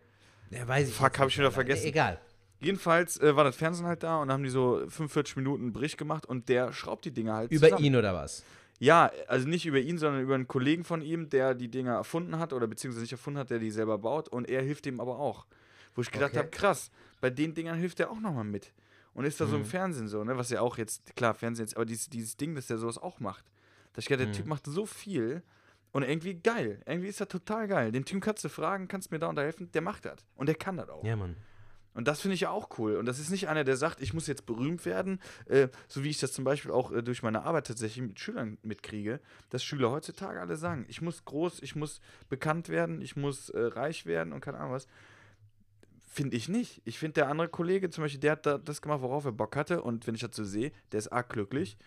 Ja, weiß ich Fuck, jetzt hab nicht, ich wieder Alter. vergessen. Egal. Jedenfalls äh, war das Fernsehen halt da und haben die so 45 Minuten Brich gemacht und der schraubt die Dinger halt Über zusammen. ihn oder was? Ja, also nicht über ihn, sondern über einen Kollegen von ihm, der die Dinger erfunden hat oder beziehungsweise nicht erfunden hat, der die selber baut und er hilft ihm aber auch. Wo ich gedacht Okay. habe, krass, bei den Dingern hilft er auch nochmal mit. Und ist da so im Mhm. Fernsehen so, ne? Was ja auch jetzt, klar, Fernsehen ist, aber dieses, dieses Ding, dass der sowas auch macht. Dass ich gedacht, der Mhm. Typ macht so viel und irgendwie geil. Irgendwie ist er total geil. Den Typ kannst du fragen, kannst mir da unterhelfen, der macht das. Und der kann das auch. Ja, Mann. Und das finde ich ja auch cool. Und das ist nicht einer, der sagt, ich muss jetzt berühmt werden, äh, so wie ich das zum Beispiel auch äh, durch meine Arbeit tatsächlich mit Schülern mitkriege, dass Schüler heutzutage alle sagen, ich muss groß, ich muss bekannt werden, ich muss äh, reich werden und keine Ahnung was. Finde ich nicht. Ich finde, der andere Kollege zum Beispiel, der hat da das gemacht, worauf er Bock hatte. Und wenn ich dazu sehe, der ist arg glücklich.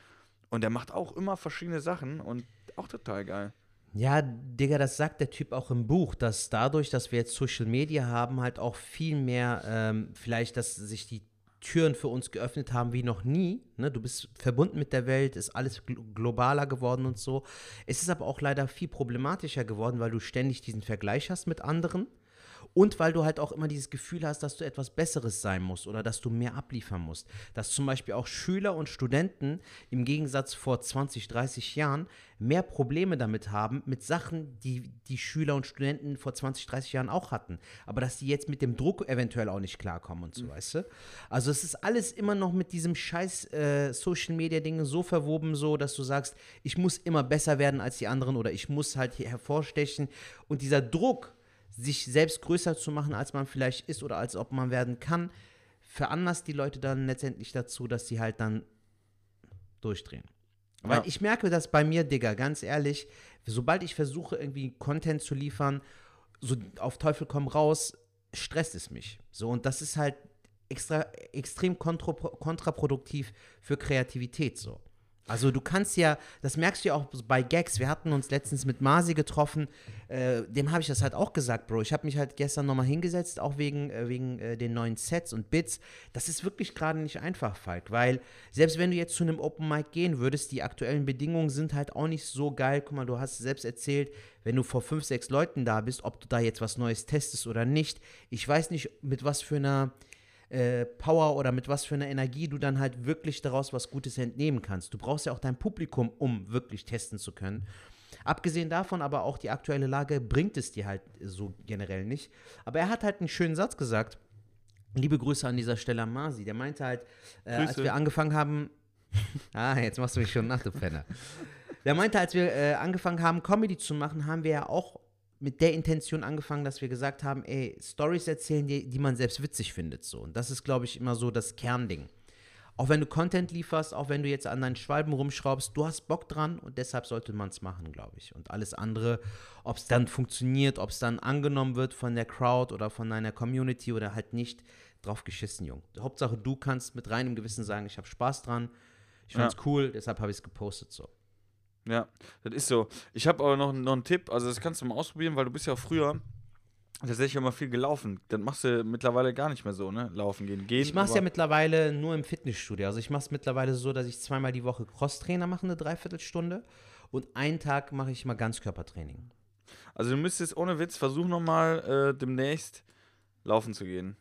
Und der macht auch immer verschiedene Sachen und auch total geil. Ja, Digga, das sagt der Typ auch im Buch, dass dadurch, dass wir jetzt Social Media haben, halt auch viel mehr, ähm, vielleicht, dass sich die Türen für uns geöffnet haben wie noch nie. Ne? Du bist verbunden mit der Welt, ist alles glo globaler geworden und so. Es ist aber auch leider viel problematischer geworden, weil du ständig diesen Vergleich hast mit anderen. Und weil du halt auch immer dieses Gefühl hast, dass du etwas Besseres sein musst oder dass du mehr abliefern musst. Dass zum Beispiel auch Schüler und Studenten im Gegensatz vor 20, 30 Jahren mehr Probleme damit haben, mit Sachen, die die Schüler und Studenten vor 20, 30 Jahren auch hatten. Aber dass die jetzt mit dem Druck eventuell auch nicht klarkommen und so, weißt du? Also es ist alles immer noch mit diesem scheiß äh, Social-Media-Ding so verwoben, so, dass du sagst, ich muss immer besser werden als die anderen oder ich muss halt hier hervorstechen. Und dieser Druck, sich selbst größer zu machen, als man vielleicht ist oder als ob man werden kann, veranlasst die Leute dann letztendlich dazu, dass sie halt dann durchdrehen. Weil Ja. ich merke das bei mir, Digga, ganz ehrlich, sobald ich versuche, irgendwie Content zu liefern, so auf Teufel komm raus, stresst es mich. So, und das ist halt extra, extrem kontraproduktiv für Kreativität so. Also du kannst ja, das merkst du ja auch bei Gags. Wir hatten uns letztens mit Masi getroffen. Äh, dem habe ich das halt auch gesagt, Bro. Ich habe mich halt gestern nochmal hingesetzt, auch wegen, äh, wegen äh, den neuen Sets und Bits. Das ist wirklich gerade nicht einfach, Falk. Weil selbst wenn du jetzt zu einem Open Mic gehen würdest, die aktuellen Bedingungen sind halt auch nicht so geil. Guck mal, du hast selbst erzählt, wenn du vor fünf, sechs Leuten da bist, ob du da jetzt was Neues testest oder nicht. Ich weiß nicht, mit was für einer äh, Power oder mit was für einer Energie du dann halt wirklich daraus was Gutes entnehmen kannst. Du brauchst ja auch dein Publikum, um wirklich testen zu können. Abgesehen davon aber auch die aktuelle Lage bringt es dir halt so generell nicht. Aber er hat halt einen schönen Satz gesagt. Liebe Grüße an dieser Stelle an Masi. Der meinte halt, äh, als wir angefangen haben. ah, jetzt machst du mich schon nach, du Penner. Der meinte, als wir äh, angefangen haben, Comedy zu machen, haben wir ja auch mit der Intention angefangen, dass wir gesagt haben, ey, Stories erzählen, die, die man selbst witzig findet. So. Und das ist, glaube ich, immer so das Kernding. Auch wenn du Content lieferst, auch wenn du jetzt an deinen Schwalben rumschraubst, du hast Bock dran und deshalb sollte man es machen, glaube ich. Und alles andere, ob es dann funktioniert, ob es dann angenommen wird von der Crowd oder von deiner Community oder halt nicht, drauf geschissen, Jung. Hauptsache, du kannst mit reinem Gewissen sagen, ich habe Spaß dran, ich fand's cool, deshalb habe ich es gepostet so. Ja, das ist so. Ich habe aber noch, noch einen Tipp, also das kannst du mal ausprobieren, weil du bist ja auch früher tatsächlich immer viel gelaufen. Das machst du mittlerweile gar nicht mehr so, ne? Laufen gehen. gehen Ich mache es aber- ja mittlerweile nur im Fitnessstudio. Also ich mache es mittlerweile so, dass ich zweimal die Woche Crosstrainer mache, eine Dreiviertelstunde. Und einen Tag mache ich mal Ganzkörpertraining. Also du müsstest ohne Witz versuchen nochmal äh, demnächst laufen zu gehen.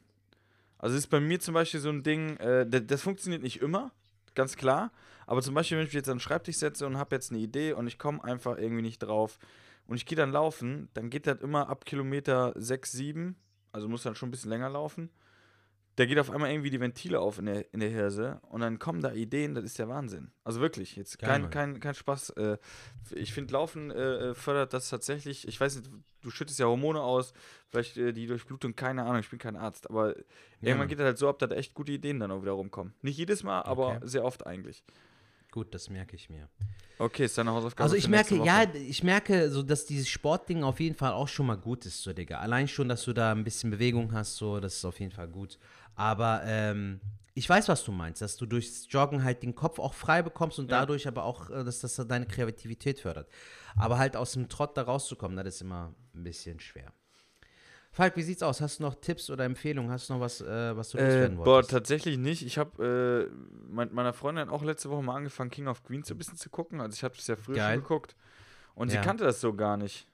Also es ist bei mir zum Beispiel so ein Ding, äh, das, das funktioniert nicht immer, ganz klar. Aber zum Beispiel, wenn ich mich jetzt an den Schreibtisch setze und habe jetzt eine Idee und ich komme einfach irgendwie nicht drauf und ich gehe dann laufen, dann geht das immer ab Kilometer 6, 7, also muss dann schon ein bisschen länger laufen. Da geht auf einmal irgendwie die Ventile auf in der, in der Hirse und dann kommen da Ideen, das ist der Wahnsinn. Also wirklich, jetzt Geil, kein, kein, kein Spaß. Äh, ich finde, Laufen äh, fördert das tatsächlich. Ich weiß nicht, du schüttest ja Hormone aus, vielleicht äh, die Durchblutung, keine Ahnung, ich bin kein Arzt, aber irgendwann Mann. geht das halt so ab, dass echt gute Ideen dann auch wieder rumkommen. Nicht jedes Mal, aber Okay. sehr oft eigentlich. Gut, das merke ich mir. Okay, ist deine Hausaufgabe. Also ich merke, ja, ich merke so, dass dieses Sportding auf jeden Fall auch schon mal gut ist, so Digga. Allein schon, dass du da ein bisschen Bewegung hast, so, das ist auf jeden Fall gut. Aber ähm, ich weiß, was du meinst, dass du durchs Joggen halt den Kopf auch frei bekommst und Ja. dadurch aber auch, äh, dass das deine Kreativität fördert. Aber halt aus dem Trott da rauszukommen, das ist immer ein bisschen schwer. Falk, wie sieht's aus? Hast du noch Tipps oder Empfehlungen? Hast du noch was, äh, was du Äh, loswerden boah, wolltest? tatsächlich nicht. Ich habe äh, mein, meiner Freundin auch letzte Woche mal angefangen, King of Queens so ein bisschen zu gucken. Also ich habe das ja früher Geil. schon geguckt. Und Ja. sie kannte das so gar nicht.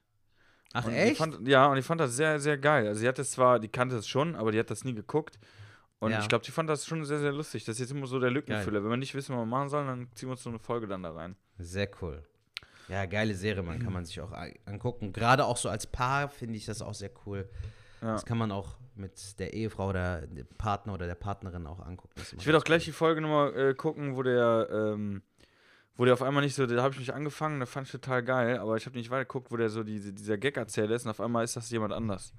Ach und echt? fand, ja, und ich fand das sehr, sehr geil. Also sie hat das zwar, die kannte es schon, aber die hat das nie geguckt. Und Ja. ich glaube, die fand das schon sehr, sehr lustig. Das ist jetzt immer so der Lückenfüller. Wenn wir nicht wissen, was wir machen sollen, dann ziehen wir uns so eine Folge dann da rein. Sehr cool. Ja, geile Serie, man kann man sich auch angucken. Gerade auch so als Paar finde ich das auch sehr cool. Ja. Das kann man auch mit der Ehefrau oder dem Partner oder der Partnerin auch angucken. Ich werde auch gleich die Folge nochmal äh, gucken, wo der, ähm, wo der auf einmal nicht so, da habe ich mich angefangen, da fand ich total geil, aber ich habe nicht weitergeguckt, wo der so diese, dieser Gag-Erzähler ist und auf einmal ist das jemand anders.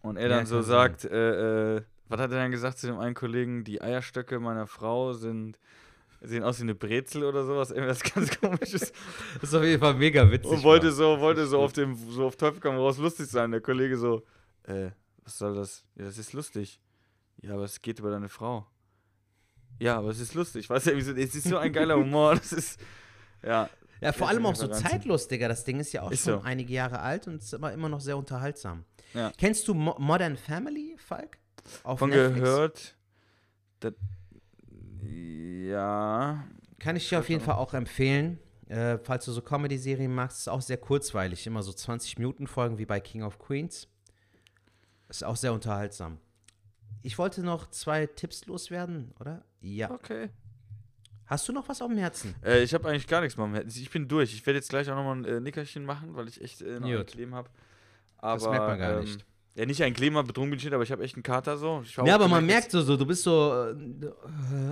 Und er Ja, dann so kann sagt, äh, äh, was hat er dann gesagt zu dem einen Kollegen, die Eierstöcke meiner Frau sind, sehen aus wie eine Brezel oder sowas, irgendwas ganz komisches. Das ist auf jeden Fall mega witzig. Und wollte Mann. so, wollte so auf dem, so auf Teufel komm raus lustig sein. Der Kollege so, äh, was soll das? Ja, das ist lustig. Ja, aber es geht über deine Frau. Ja, aber es ist lustig. Weißt du, so, es ist so ein geiler Humor. Das ist, ja. Ja, vor allem auch so zeitlos, Digga. Das Ding ist ja auch Ist schon so. einige Jahre alt und ist aber immer noch sehr unterhaltsam. Ja. Kennst du Mo Modern Family, Falk? Auf Von Netflix? gehört. Das, ja. Kann ich dir auf jeden Fall auch empfehlen. Äh, falls du so Comedy-Serien magst, ist auch sehr kurzweilig. Immer so 20 Minuten Folgen wie bei King of Queens. Ist auch sehr unterhaltsam. Ich wollte noch zwei Tipps loswerden, oder? Ja. Okay. Hast du noch was auf dem Herzen? Äh, ich habe eigentlich gar nichts mehr. am Herzen. Ich bin durch. Ich werde jetzt gleich auch nochmal ein äh, Nickerchen machen, weil ich echt äh, noch ein Gut. Kleben habe. Das merkt man gar ähm, nicht. Ja, nicht ein Kleben, betrunken bin ich nicht, aber ich habe echt einen Kater so. Ja, aber man merkt so, so, du bist so, äh,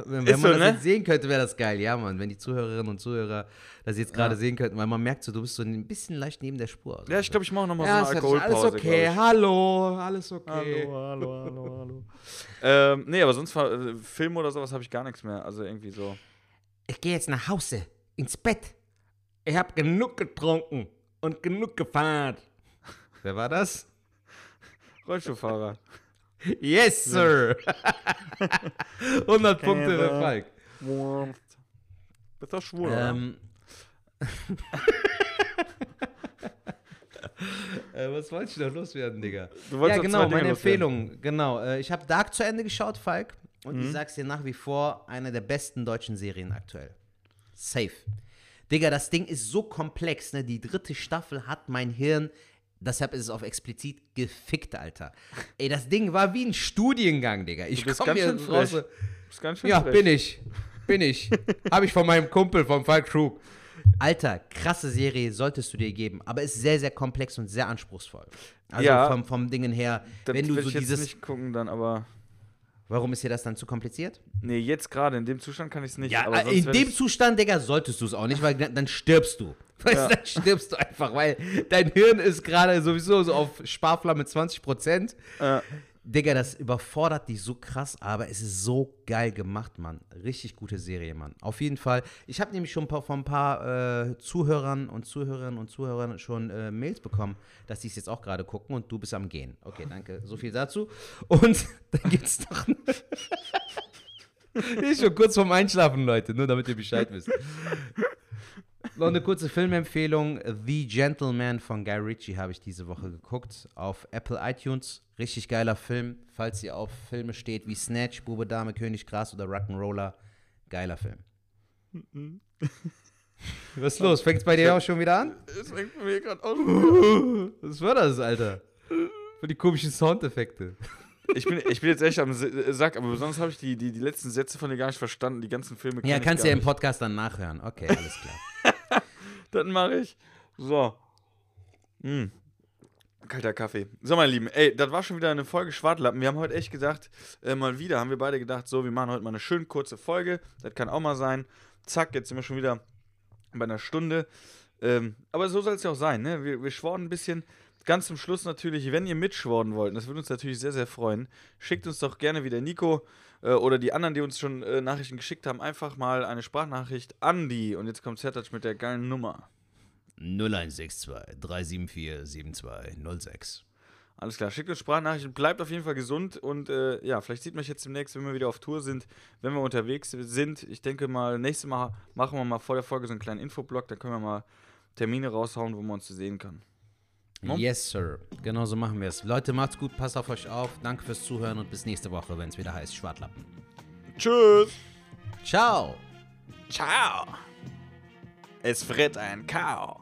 wenn, wenn man so, das ne? jetzt sehen könnte, wäre das geil, ja, Mann. Wenn die Zuhörerinnen und Zuhörer das jetzt gerade Ja. sehen könnten, weil man merkt so, du bist so ein bisschen leicht neben der Spur. Ja, ich glaube, ich mache nochmal ja, so eine Alkoholpause. alles okay, hallo, alles okay. ich. hallo, hallo, hallo. ähm, nee, aber sonst äh, Film oder sowas habe ich gar nichts mehr. Also irgendwie so. Ich gehe jetzt nach Hause, ins Bett. Ich habe genug getrunken und genug gefahren. Wer war das? Rollstuhlfahrer. Yes, Sir. 100 Punkte für Falk. Bist doch schwul, Ähm, äh, was wollte ich noch loswerden, Digga? Ja, genau, meine loswerden. Empfehlung. Genau. Äh, ich habe Dark zu Ende geschaut, Falk. Und Mhm. ich sag's dir nach wie vor, eine der besten deutschen Serien aktuell. Safe. Digga, das Ding ist so komplex, ne? Die dritte Staffel hat mein Hirn, deshalb ist es auf explizit gefickt, Alter. Ey, das Ding war wie ein Studiengang, Digga. Ich Du bist komm hier schön raus. frech. Bist ganz schön Ja, frech. bin ich. Bin ich. Habe ich von meinem Kumpel, vom Falk Krug. Alter, krasse Serie solltest du dir geben, aber ist sehr, sehr komplex und sehr anspruchsvoll. Also Ja. vom, vom Dingen her, Das wenn du will so ich jetzt dieses. nicht gucken dann, aber. Warum ist dir das dann zu kompliziert? Nee, jetzt gerade in dem Zustand kann ich es nicht. Ja, in dem Zustand, Digga, solltest du es auch nicht, weil dann stirbst du. Weißt Ja. du, dann stirbst du einfach, weil dein Hirn ist gerade sowieso so auf Sparflamme 20%. Äh, Digga, das überfordert dich so krass, aber es ist so geil gemacht, Mann. Richtig gute Serie, Mann. Auf jeden Fall. Ich habe nämlich schon von ein paar äh, Zuhörern und Zuhörerinnen und Zuhörern schon äh, Mails bekommen, dass die es jetzt auch gerade gucken und du bist am Gehen. Okay, danke. So viel dazu. Und dann gibt's noch. ist schon kurz vorm Einschlafen, Leute, nur damit ihr Bescheid wisst. Noch eine kurze Filmempfehlung. The Gentleman von Guy Ritchie habe ich diese Woche geguckt. Auf Apple iTunes. Richtig geiler Film. Falls ihr auf Filme steht wie Snatch, Bube, Dame, König, Gras oder Rock'n'Roller. Geiler Film. Was ist los? Fängt's bei dir auch schon wieder an? Es fängt bei mir gerade an. Was war das, Alter? Für die komischen Soundeffekte. Ich bin, ich bin jetzt echt am äh, Sack, aber besonders habe ich die, die, die letzten Sätze von dir gar nicht verstanden. Die ganzen Filme Ja, kannst du ja im. Podcast dann nachhören. Okay, alles klar. Das mache ich. So. Mm. Kalter Kaffee. So, meine Lieben, ey, das war schon wieder eine Folge Schwartlappen. Wir haben heute echt gedacht, äh, mal wieder, haben wir beide gedacht, so, wir machen heute mal eine schön kurze Folge. Das kann auch mal sein. Zack, jetzt sind wir schon wieder bei einer Stunde. Ähm, aber so soll es ja auch sein, ne? Wir, wir schworen ein bisschen. Ganz zum Schluss natürlich, wenn ihr mitschworen wollt, das würde uns natürlich sehr, sehr freuen, schickt uns doch gerne wieder Nico äh, oder die anderen, die uns schon äh, Nachrichten geschickt haben, einfach mal eine Sprachnachricht an die. Und jetzt kommt Zertatsch mit der geilen Nummer. 0162 374 7206. Alles klar, schickt uns Sprachnachrichten, bleibt auf jeden Fall gesund und äh, ja, vielleicht sieht man euch jetzt demnächst, wenn wir wieder auf Tour sind, wenn wir unterwegs sind. Ich denke mal, nächstes Mal machen wir mal vor der Folge so einen kleinen Infoblock, da können wir mal Termine raushauen, wo man uns sehen kann. Mom? Yes, Sir. Genau so machen wir es. Leute, macht's gut, passt auf euch auf. Danke fürs Zuhören und bis nächste Woche, wenn es wieder heißt Schwartlappen. Tschüss! Ciao. Ciao! Es fritt ein Kau.